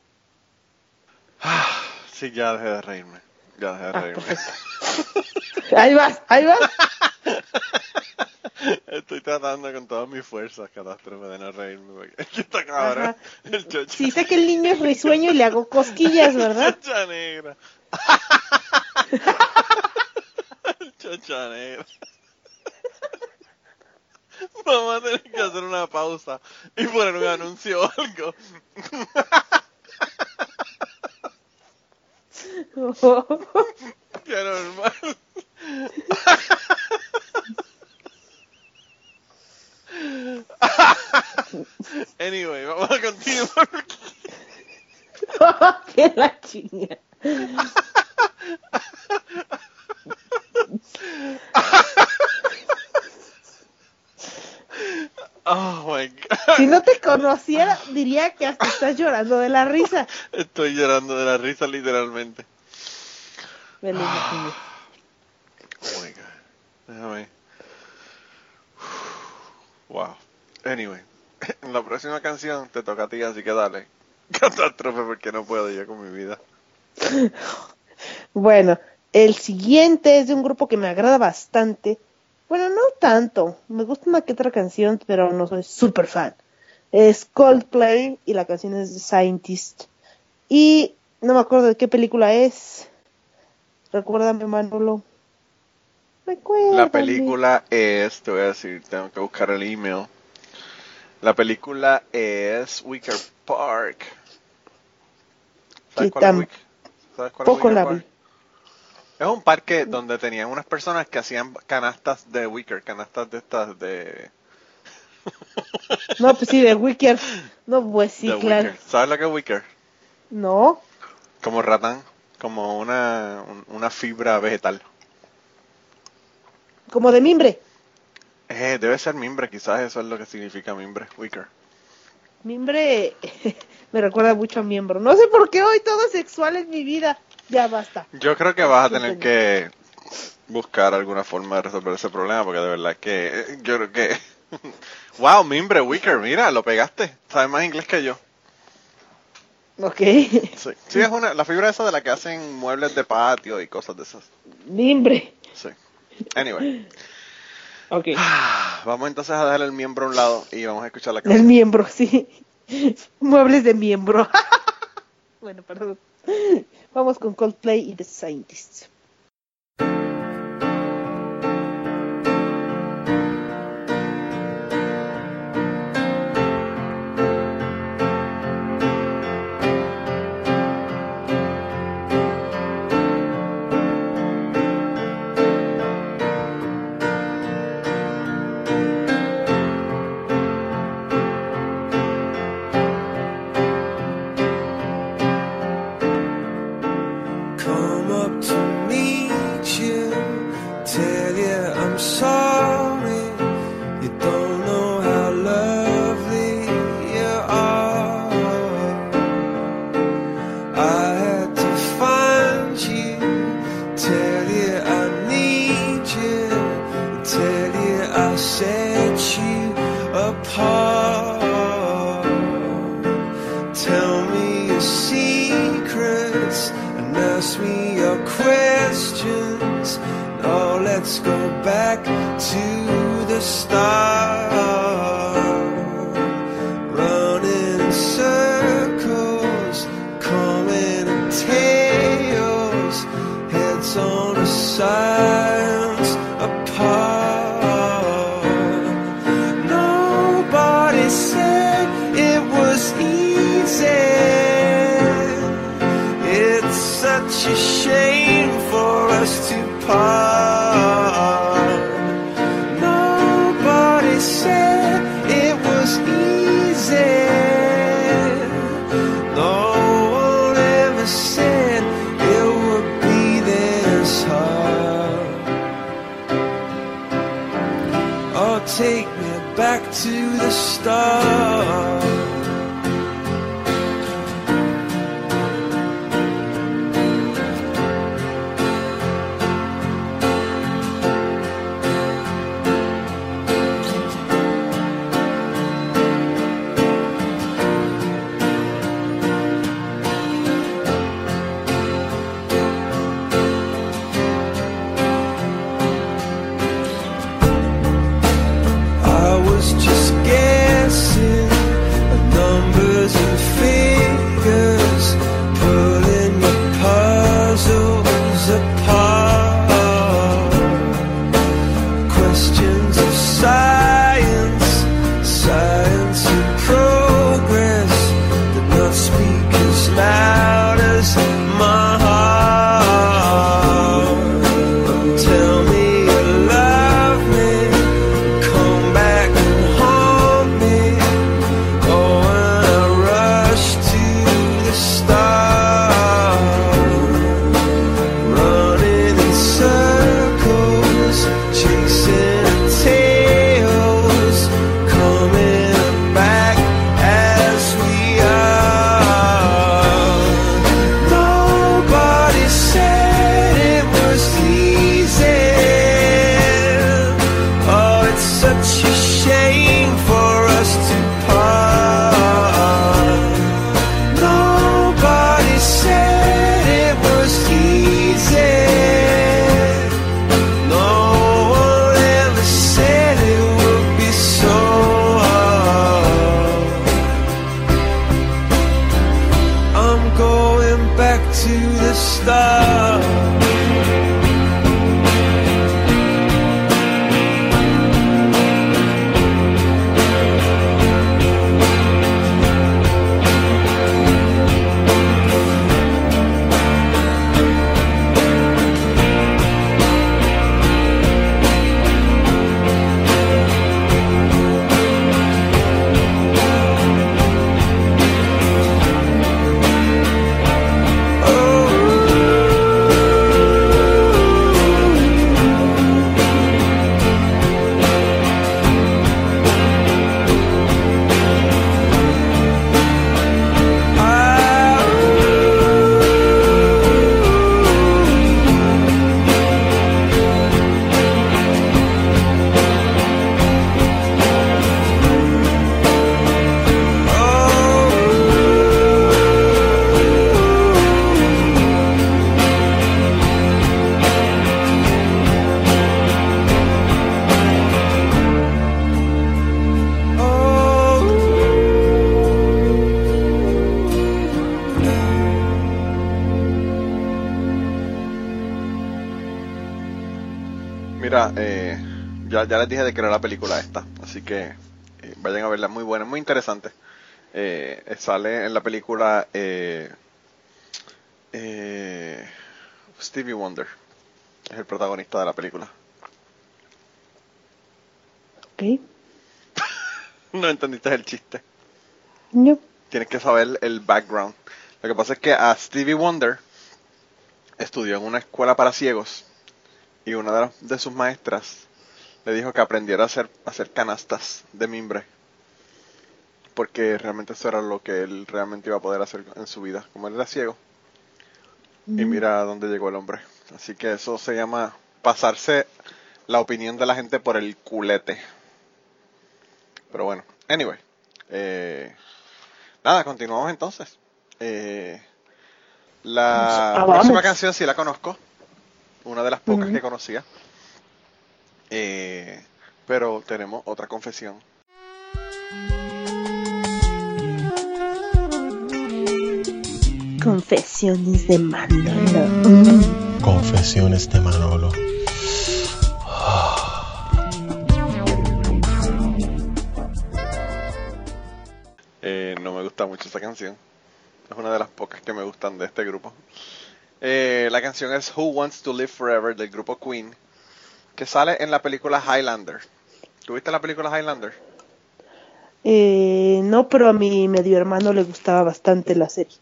Speaker 1: Sí, ya dejé de reírme. Ya dejé de
Speaker 2: Ah,
Speaker 1: reírme.
Speaker 2: perfecto. Ahí vas, ahí vas.
Speaker 1: Estoy tratando con todas mis fuerzas, catástrofe, de no reírme. Porque es que está cabrón. El chocha,
Speaker 2: Sí sé que el niño es risueño y le hago cosquillas, ¿verdad?
Speaker 1: chocha negra. El chocha negra. Vamos a tener que hacer una pausa y poner un anuncio o algo. Qué normal. Anyway, vamos a continuar.
Speaker 2: que la chinga.
Speaker 1: Oh my god.
Speaker 2: Si no te conociera, diría que hasta estás llorando de la risa.
Speaker 1: Estoy llorando de la risa literalmente.
Speaker 2: Me lo imaginé.
Speaker 1: Oh my god. Déjame. Wow. Anyway. En la próxima canción te toca a ti, así que dale. Catástrofe porque no puedo yo con mi vida.
Speaker 2: Bueno,
Speaker 5: El siguiente es de un grupo que me agrada bastante. Bueno, no tanto. Me gusta una que otra canción, pero no soy súper fan. Es Coldplay y la canción es The Scientist. Y no me acuerdo de qué película es. Recuérdame, Manolo. Recuérdame.
Speaker 1: La película es, te voy a decir, tengo que buscar el email. La película es Wicker Park. ¿Sabes
Speaker 5: Sí,
Speaker 1: cuál es Wicker? ¿Sabes cuál es
Speaker 5: poco
Speaker 1: Wicker
Speaker 5: la
Speaker 1: Park? Es un parque donde tenían unas personas que hacían canastas de Wicker, canastas de estas de,
Speaker 5: No, pues sí, de Wicker. No, pues sí,
Speaker 1: de
Speaker 5: claro.
Speaker 1: Wicker. ¿Sabes lo que es Wicker?
Speaker 5: No.
Speaker 1: Como ratán, como una, un- una fibra vegetal.
Speaker 5: Como de mimbre.
Speaker 1: Eh, debe ser mimbre, quizás eso es lo que significa mimbre, Wicker.
Speaker 5: Mimbre me recuerda mucho a miembro. No sé por qué hoy todo es sexual en mi vida. Ya basta.
Speaker 1: Yo creo que vas a tener que buscar alguna forma de resolver ese problema, porque de verdad que eh, yo creo que... wow, mimbre, Wicker, mira, lo pegaste. Sabes más inglés que yo.
Speaker 5: Ok.
Speaker 1: Sí, sí es una, la fibra esa de la que hacen muebles de patio y cosas de esas.
Speaker 5: Mimbre.
Speaker 1: Sí. Anyway,
Speaker 5: Ok.
Speaker 1: vamos entonces a dejar el miembro a un lado y vamos a escuchar la
Speaker 5: El
Speaker 1: canción.
Speaker 5: miembro, sí. Muebles de miembro. bueno, perdón. Vamos con Coldplay y The Scientists.
Speaker 1: Ya, ya les dije de que era la película esta, así que eh, vayan a verla, muy buena, muy interesante. Eh, sale en la película eh, eh, Stevie Wonder, es el protagonista de la película.
Speaker 8: Ok.
Speaker 1: No entendiste el chiste.
Speaker 8: No.
Speaker 1: Tienes que saber el background. Lo que pasa es que a Stevie Wonder estudió en una escuela para ciegos y una de, las- de sus maestras le dijo que aprendiera a hacer, a hacer canastas de mimbre. Porque realmente eso era lo que él realmente iba a poder hacer en su vida. Como él era ciego. Y mira a dónde llegó el hombre. Así que eso se llama pasarse la opinión de la gente por el culete. Pero bueno, anyway. eh, nada, continuamos entonces. Eh, la
Speaker 8: Ah,
Speaker 1: próxima canción sí la conozco. Una de las pocas que conocía. Eh, pero tenemos otra confesión.
Speaker 8: Confesiones de Manolo. Mm.
Speaker 3: Confesiones de Manolo.
Speaker 1: Eh, no me gusta mucho esa canción. Es una de las pocas que me gustan de este grupo. Eh, la canción es Who Wants to Live Forever del grupo Queen, que sale en la película Highlander. ¿Tuviste la película Highlander?
Speaker 8: Eh, no, pero a mi medio hermano le gustaba bastante la serie.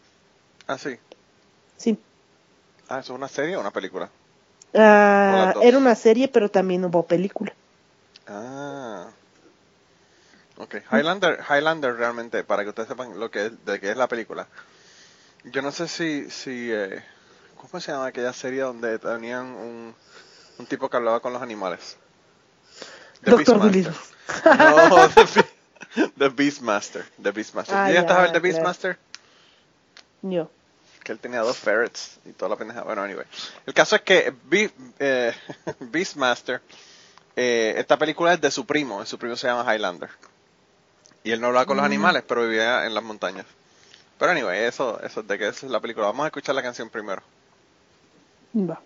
Speaker 1: Ah, sí.
Speaker 8: Sí.
Speaker 1: Ah, ¿eso es una serie o una película?
Speaker 8: Ah, era una serie, pero también hubo película.
Speaker 1: Ah. Ok, Highlander, Highlander realmente, para que ustedes sepan lo que es, de qué es la película. Yo no sé si, si eh, ¿cómo se llama aquella serie donde tenían un, un tipo que hablaba con los animales? The
Speaker 8: Doctor
Speaker 1: Beastmaster. No, The, The Beastmaster. The Beastmaster.
Speaker 8: Ah,
Speaker 1: ¿Llegaste a ver The. Beastmaster?
Speaker 8: Yo.
Speaker 1: Que él tenía dos ferrets y toda la pendeja. Bueno, anyway. El caso es que Be- eh, Beastmaster, eh, esta película es de su primo. Su primo se llama Highlander. Y él no hablaba con los animales, pero vivía en las montañas. Pero anyway, eso, eso es de que esa es la película. Vamos a escuchar la canción primero.
Speaker 8: Va.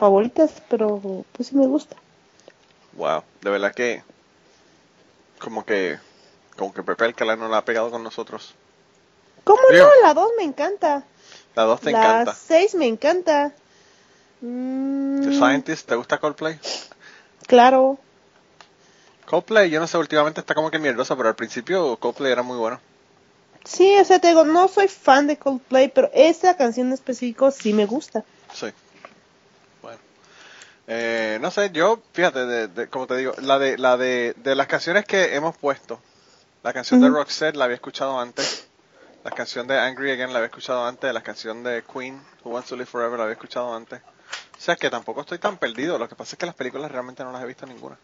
Speaker 2: Favoritas, pero pues sí me gusta.
Speaker 1: Wow, de verdad que como que como que Pepe Alcalá no la ha pegado con nosotros.
Speaker 2: ¿Cómo
Speaker 1: Digo.
Speaker 2: no? La 2 me encanta.
Speaker 1: La 2 te
Speaker 2: la
Speaker 1: encanta.
Speaker 2: 6 me encanta. Mm,
Speaker 1: The Scientist, ¿te gusta Coldplay?
Speaker 2: claro.
Speaker 1: Coldplay, yo no sé, últimamente está como que mierdosa, pero al principio Coldplay era muy bueno.
Speaker 2: Sí, o sea, te digo, no soy fan de Coldplay, pero esa canción en específico sí me gusta.
Speaker 1: Sí. Eh, no sé, yo, fíjate, de, de- como te digo, la de, la de, de las canciones que hemos puesto, la canción de. Roxette la había escuchado antes, la canción de Angry Again la había escuchado antes, la canción de Queen, Who Wants to Live Forever la había escuchado antes. O sea que tampoco estoy tan perdido, lo que pasa es que las películas realmente no las he visto ninguna.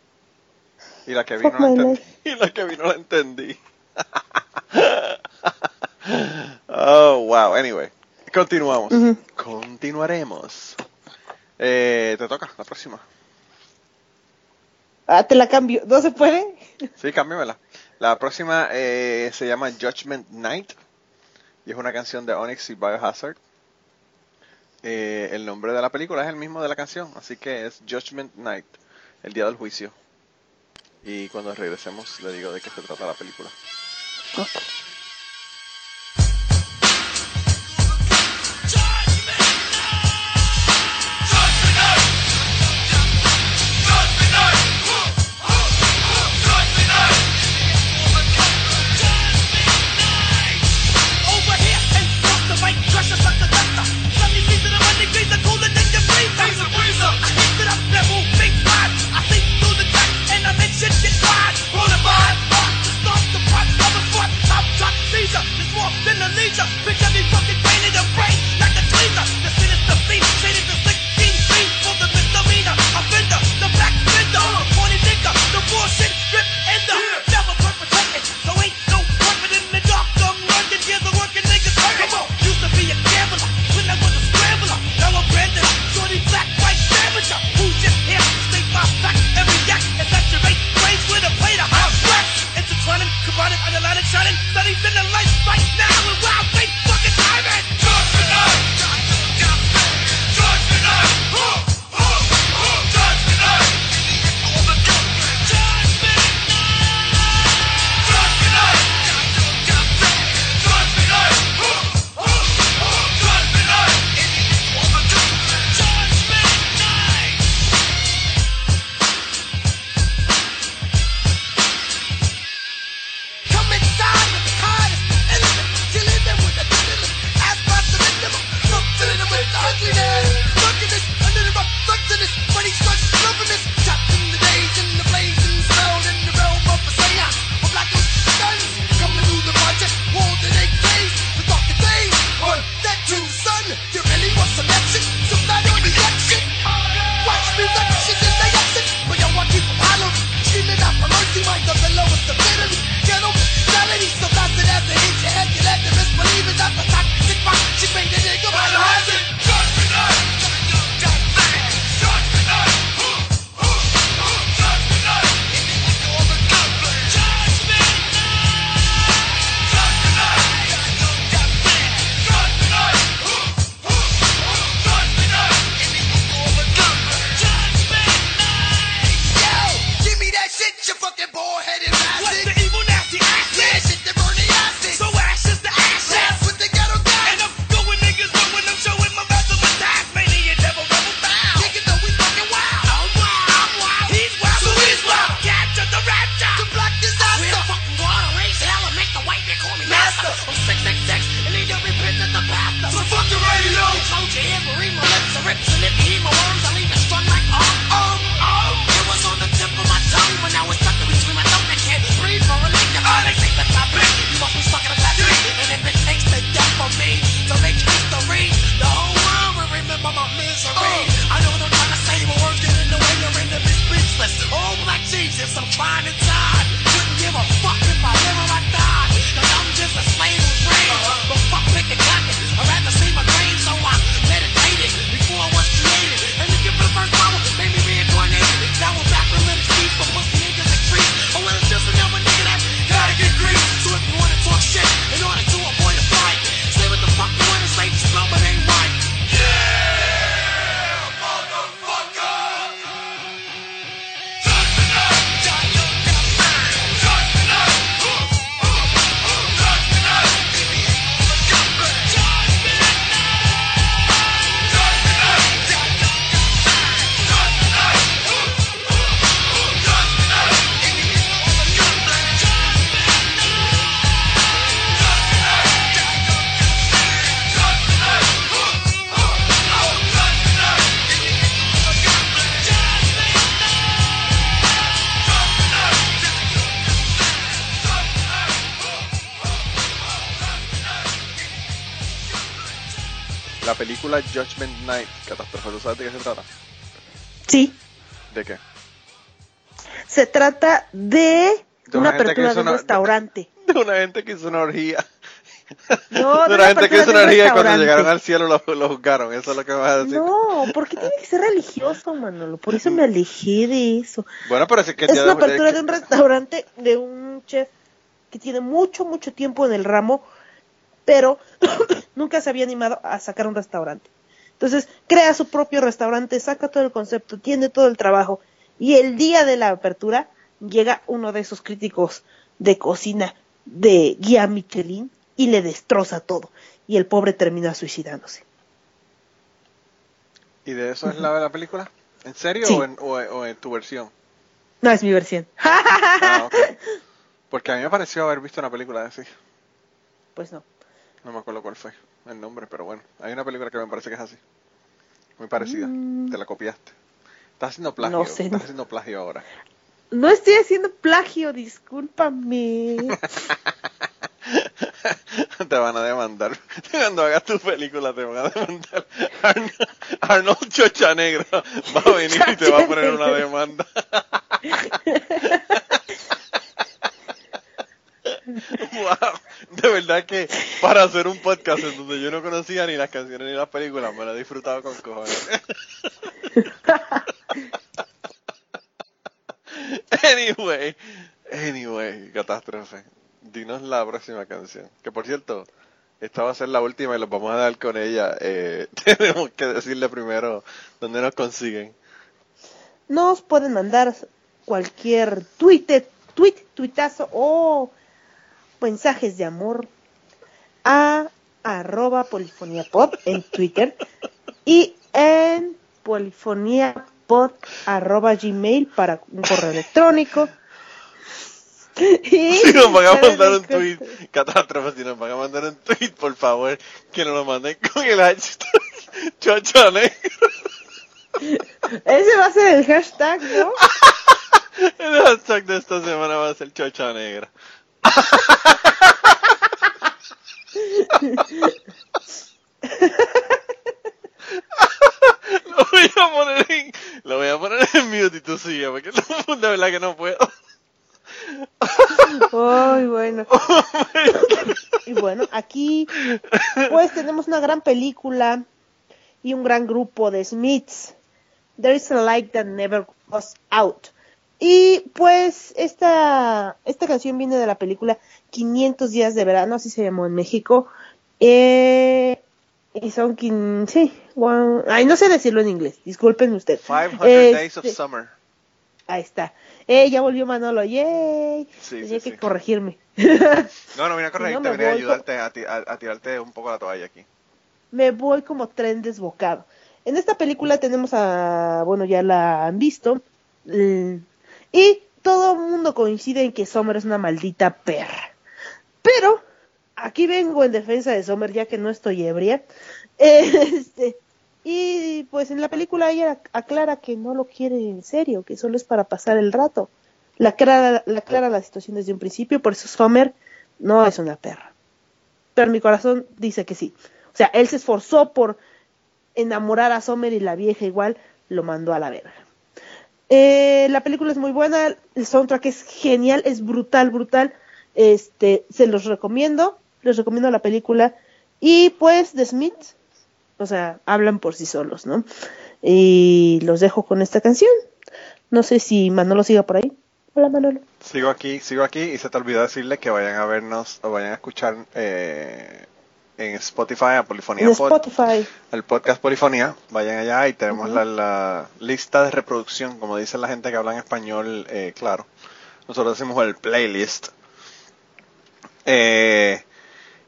Speaker 1: Y la que vi no la entendí. Y la que vi no la entendí. oh, wow, anyway. Continuamos. Continuaremos. Eh, te toca, la próxima.
Speaker 2: Ah, te la cambio. ¿No se puede?
Speaker 1: Sí, cámbiamela. La próxima eh, se llama Judgment Night y es una canción de Onyx y Biohazard. Eh, el nombre de la película es el mismo de la canción, así que es Judgment Night, el día del juicio. Y cuando regresemos le digo de qué se trata la película.
Speaker 6: your
Speaker 1: fucking bald headed ass. Catástrofe, ¿tú sabes de qué se trata?
Speaker 2: Sí,
Speaker 1: ¿De qué?
Speaker 2: se trata de,
Speaker 1: De
Speaker 2: una apertura de un restaurante.
Speaker 1: De una gente que hizo una orgía.
Speaker 2: No,
Speaker 1: de una gente que hizo una
Speaker 2: un
Speaker 1: orgía y cuando llegaron al cielo lo, lo juzgaron. Eso es lo que vas a decir.
Speaker 2: No, porque tiene que ser religioso, Manolo. Por eso me alejé de eso.
Speaker 1: Bueno, pero es que
Speaker 2: Es
Speaker 1: ya-
Speaker 2: una apertura de un restaurante de un chef que tiene mucho, mucho tiempo en el ramo, pero nunca se había animado a sacar un restaurante. Entonces, crea su propio restaurante, saca todo el concepto, tiene todo el trabajo. Y el día de la apertura llega uno de esos críticos de cocina de guía Michelin y le destroza todo. Y el pobre termina suicidándose.
Speaker 1: ¿Y de eso es la de la película? ¿En serio
Speaker 2: Sí.
Speaker 1: o, en, o, o en tu versión?
Speaker 2: No es mi versión.
Speaker 1: Ah. Porque a mí me pareció haber visto una película así.
Speaker 2: pues no.
Speaker 1: No me acuerdo cuál fue el nombre, pero bueno. Hay una película que me parece que es así. Muy parecida. Te la copiaste. Estás haciendo plagio.
Speaker 2: Mm. No sé,
Speaker 1: Estás haciendo plagio ahora.
Speaker 2: No estoy haciendo plagio, discúlpame.
Speaker 1: te van a demandar. Cuando hagas tu película te van a demandar. Arnold, Arnold Chocha Negra va a venir y te va a poner una demanda. Wow, de verdad que para hacer un podcast en donde yo no conocía ni las canciones ni las películas, me lo he disfrutado con cojones. Anyway, anyway, catástrofe. Dinos la próxima canción. Que por cierto, esta va a ser la última y los vamos a dar con ella. Eh, tenemos que decirle primero dónde nos consiguen.
Speaker 2: Nos pueden mandar cualquier tweet, tweet, tuitazo o mensajes de amor a arroba polifonía pop en Twitter y en polifonía.pod arroba gmail para un correo electrónico.
Speaker 1: Si nos van a mandar un tweet, catástrofe, si nos van a mandar un tweet, por favor, que nos lo manden con el hashtag Negra.
Speaker 2: Ese va a ser el hashtag, ¿no?
Speaker 1: El hashtag de esta semana va a ser Chocha Negra. Lo voy a poner en, lo voy a poner en mute y tú sigue, porque no, de verdad que no puedo.
Speaker 2: Ay, bueno. y bueno, aquí pues tenemos una gran película y un gran grupo de Smiths. There is a light that never goes out. Y pues esta, esta canción viene de la película 500 días de verano, así se llamó en México. Eh, y son, quin- sí, one- ay, no sé decirlo en inglés, disculpen usted.
Speaker 1: 500 Days of
Speaker 2: Este,
Speaker 1: Summer.
Speaker 2: Ahí está. Eh, ya volvió Manolo, yay.
Speaker 1: Sí,
Speaker 2: Tenía
Speaker 1: sí,
Speaker 2: que
Speaker 1: sí.
Speaker 2: corregirme.
Speaker 1: No, no vine a corregirte,
Speaker 2: me
Speaker 1: vine a ayudarte a, ti- a- a tirarte un poco la toalla aquí.
Speaker 2: me voy como tren desbocado. En esta película tenemos a, bueno, ya la han visto, eh, y todo el mundo coincide en que Summer es una maldita perra. Pero, aquí vengo en defensa de Summer, ya que no estoy ebria. Este, y pues en la película ella aclara que no lo quiere en serio, que solo es para pasar el rato. La aclara, la la situación desde un principio, por eso Summer no es una perra. Pero mi corazón dice que sí. O sea, él se esforzó por enamorar a Summer y la vieja igual lo mandó a la verga. Eh, la película es muy buena, el soundtrack es genial, es brutal, brutal. Este, se los recomiendo, les recomiendo la película. Y pues The Smiths, o sea, hablan por sí solos, ¿no? Y los dejo con esta canción. No sé si Manolo siga por ahí. Hola Manolo.
Speaker 1: Sigo aquí, sigo aquí y se te olvidó decirle que vayan a vernos o vayan a escuchar eh, en Spotify a Polifonía Pod,
Speaker 2: Spotify.
Speaker 1: el podcast Polifonía. Vayan allá y tenemos la, la lista de reproducción, como dice la gente que habla en español, eh, claro. Nosotros decimos el playlist. Eh,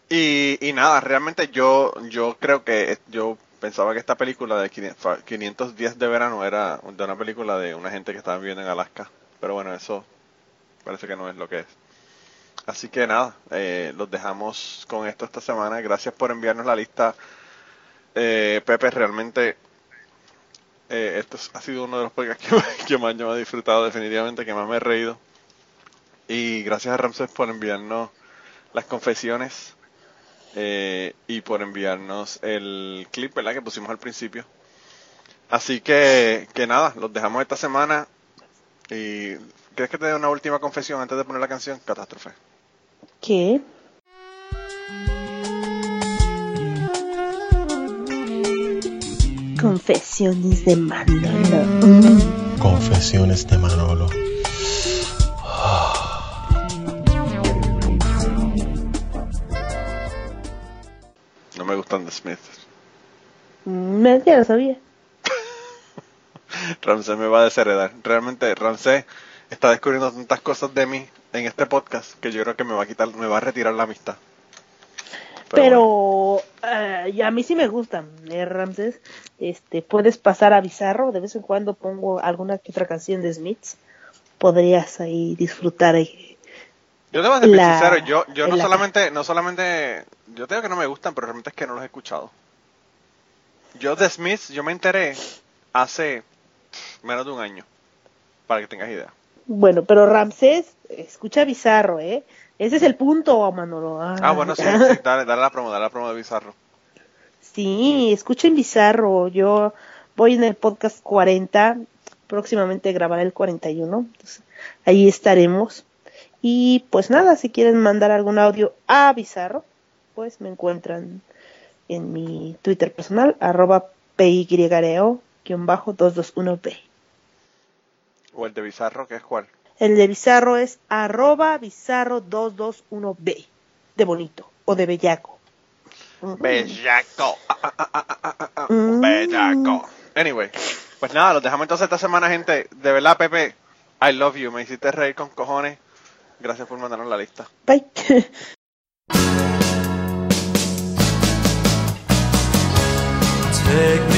Speaker 1: y, y nada, realmente yo, yo creo que yo pensaba que esta película de 500 500 días de verano era de una película de una gente que estaba viviendo en Alaska. Pero bueno, eso parece que no es lo que es. Así que nada, eh, los dejamos con esto esta semana. Gracias por enviarnos la lista. Eh, Pepe, realmente eh, esto es- ha sido uno de los podcasts que, más- yo he disfrutado, definitivamente, que más me he reído. Y gracias a Ramses por enviarnos las confesiones eh, y por enviarnos el clip, ¿verdad? Que pusimos al principio. Así que, que nada, los dejamos esta semana. ¿Y quieres que te dé una última confesión antes de poner la canción? Catástrofe.
Speaker 2: ¿Qué? Confesiones de Manolo. Mm.
Speaker 3: Confesiones de Manolo.
Speaker 1: No me gustan The Smiths.
Speaker 2: Me ya lo sabía.
Speaker 1: Ramsey me va a desheredar. Realmente Ramsey está descubriendo tantas cosas de mí en este podcast que yo creo que me va a quitar, me va a retirar la amistad.
Speaker 2: Pero, eh, y a mí sí me gustan, eh, Ramses. Este, puedes pasar a Bizarro, de vez en cuando pongo alguna que otra canción de Smiths. Podrías ahí disfrutar. eh,
Speaker 1: Yo debo ser
Speaker 2: La-
Speaker 1: sincero, yo, yo no
Speaker 2: la-
Speaker 1: solamente, no solamente, yo tengo que no me gustan, pero realmente es que no los he escuchado. Yo de Smiths, yo me enteré hace menos de un año, para que tengas idea.
Speaker 2: Bueno, pero Ramsés, escucha Bizarro, ¿eh? Ese es el punto, Manolo.
Speaker 1: Ah, bueno, sí, sí, dale, dale la promo, dale la promo de Bizarro.
Speaker 2: Sí, escuchen Bizarro. Yo voy en el podcast 40, próximamente grabaré el 41. entonces, ahí estaremos. Y pues nada, si quieren mandar algún audio a Bizarro, pues me encuentran en mi Twitter personal, arroba PYREO-221B.
Speaker 1: O el de Bizarro, que es cuál.
Speaker 2: El de Bizarro es arroba Bizarro221B, de bonito o de bellaco.
Speaker 1: Bellaco. Ah, ah, ah,
Speaker 2: Mm.
Speaker 1: Bellaco. Anyway, pues nada, los dejamos entonces esta semana, gente. De verdad, Pepe, I love you. Me hiciste reír con cojones. Gracias por mandarnos la lista.
Speaker 2: Bye.
Speaker 5: Take me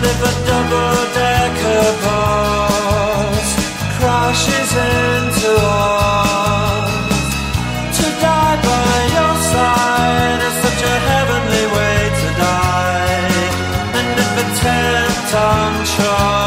Speaker 5: If a double-decker bus crashes into us, to die by your side is such a heavenly way to die. And if a ten-ton truck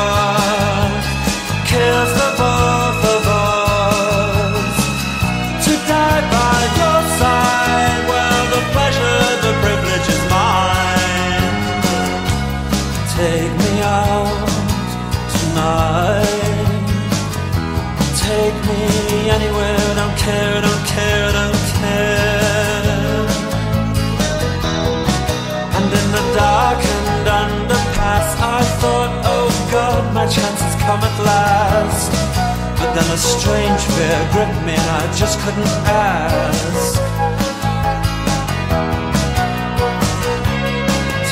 Speaker 5: a strange fear gripped me and I just couldn't ask.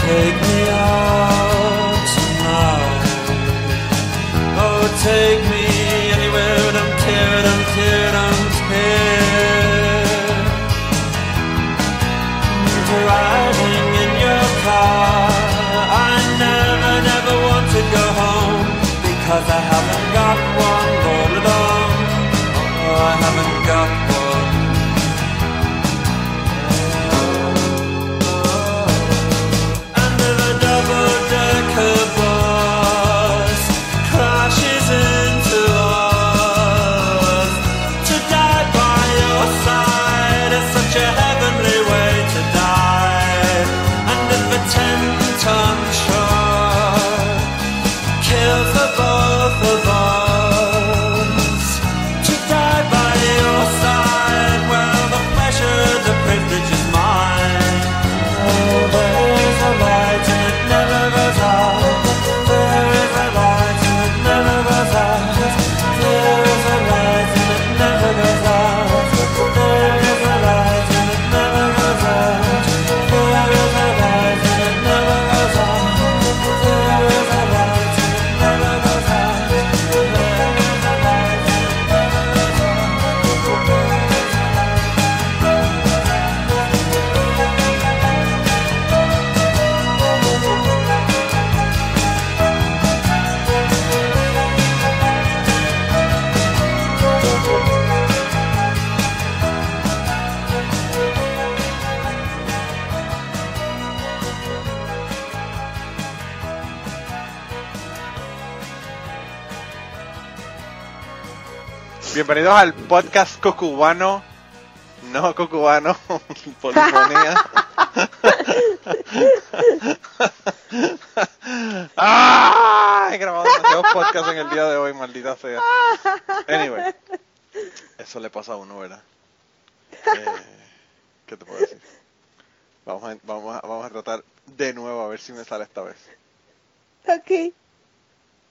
Speaker 5: Take me out tonight. Oh, take me anywhere. Don't care, don't care, don't care. Driving in your car. I never, never want to go home because I haven't
Speaker 1: Bienvenidos al podcast cocubano. No cocubano, polifonía. ¡Ah! He grabado demasiados podcasts en el día de hoy, maldita sea. Anyway, eso le pasa a uno, ¿verdad? Eh, ¿Qué te puedo decir? Vamos a, vamos, a, vamos a tratar de nuevo a ver si me sale esta vez.
Speaker 2: Ok.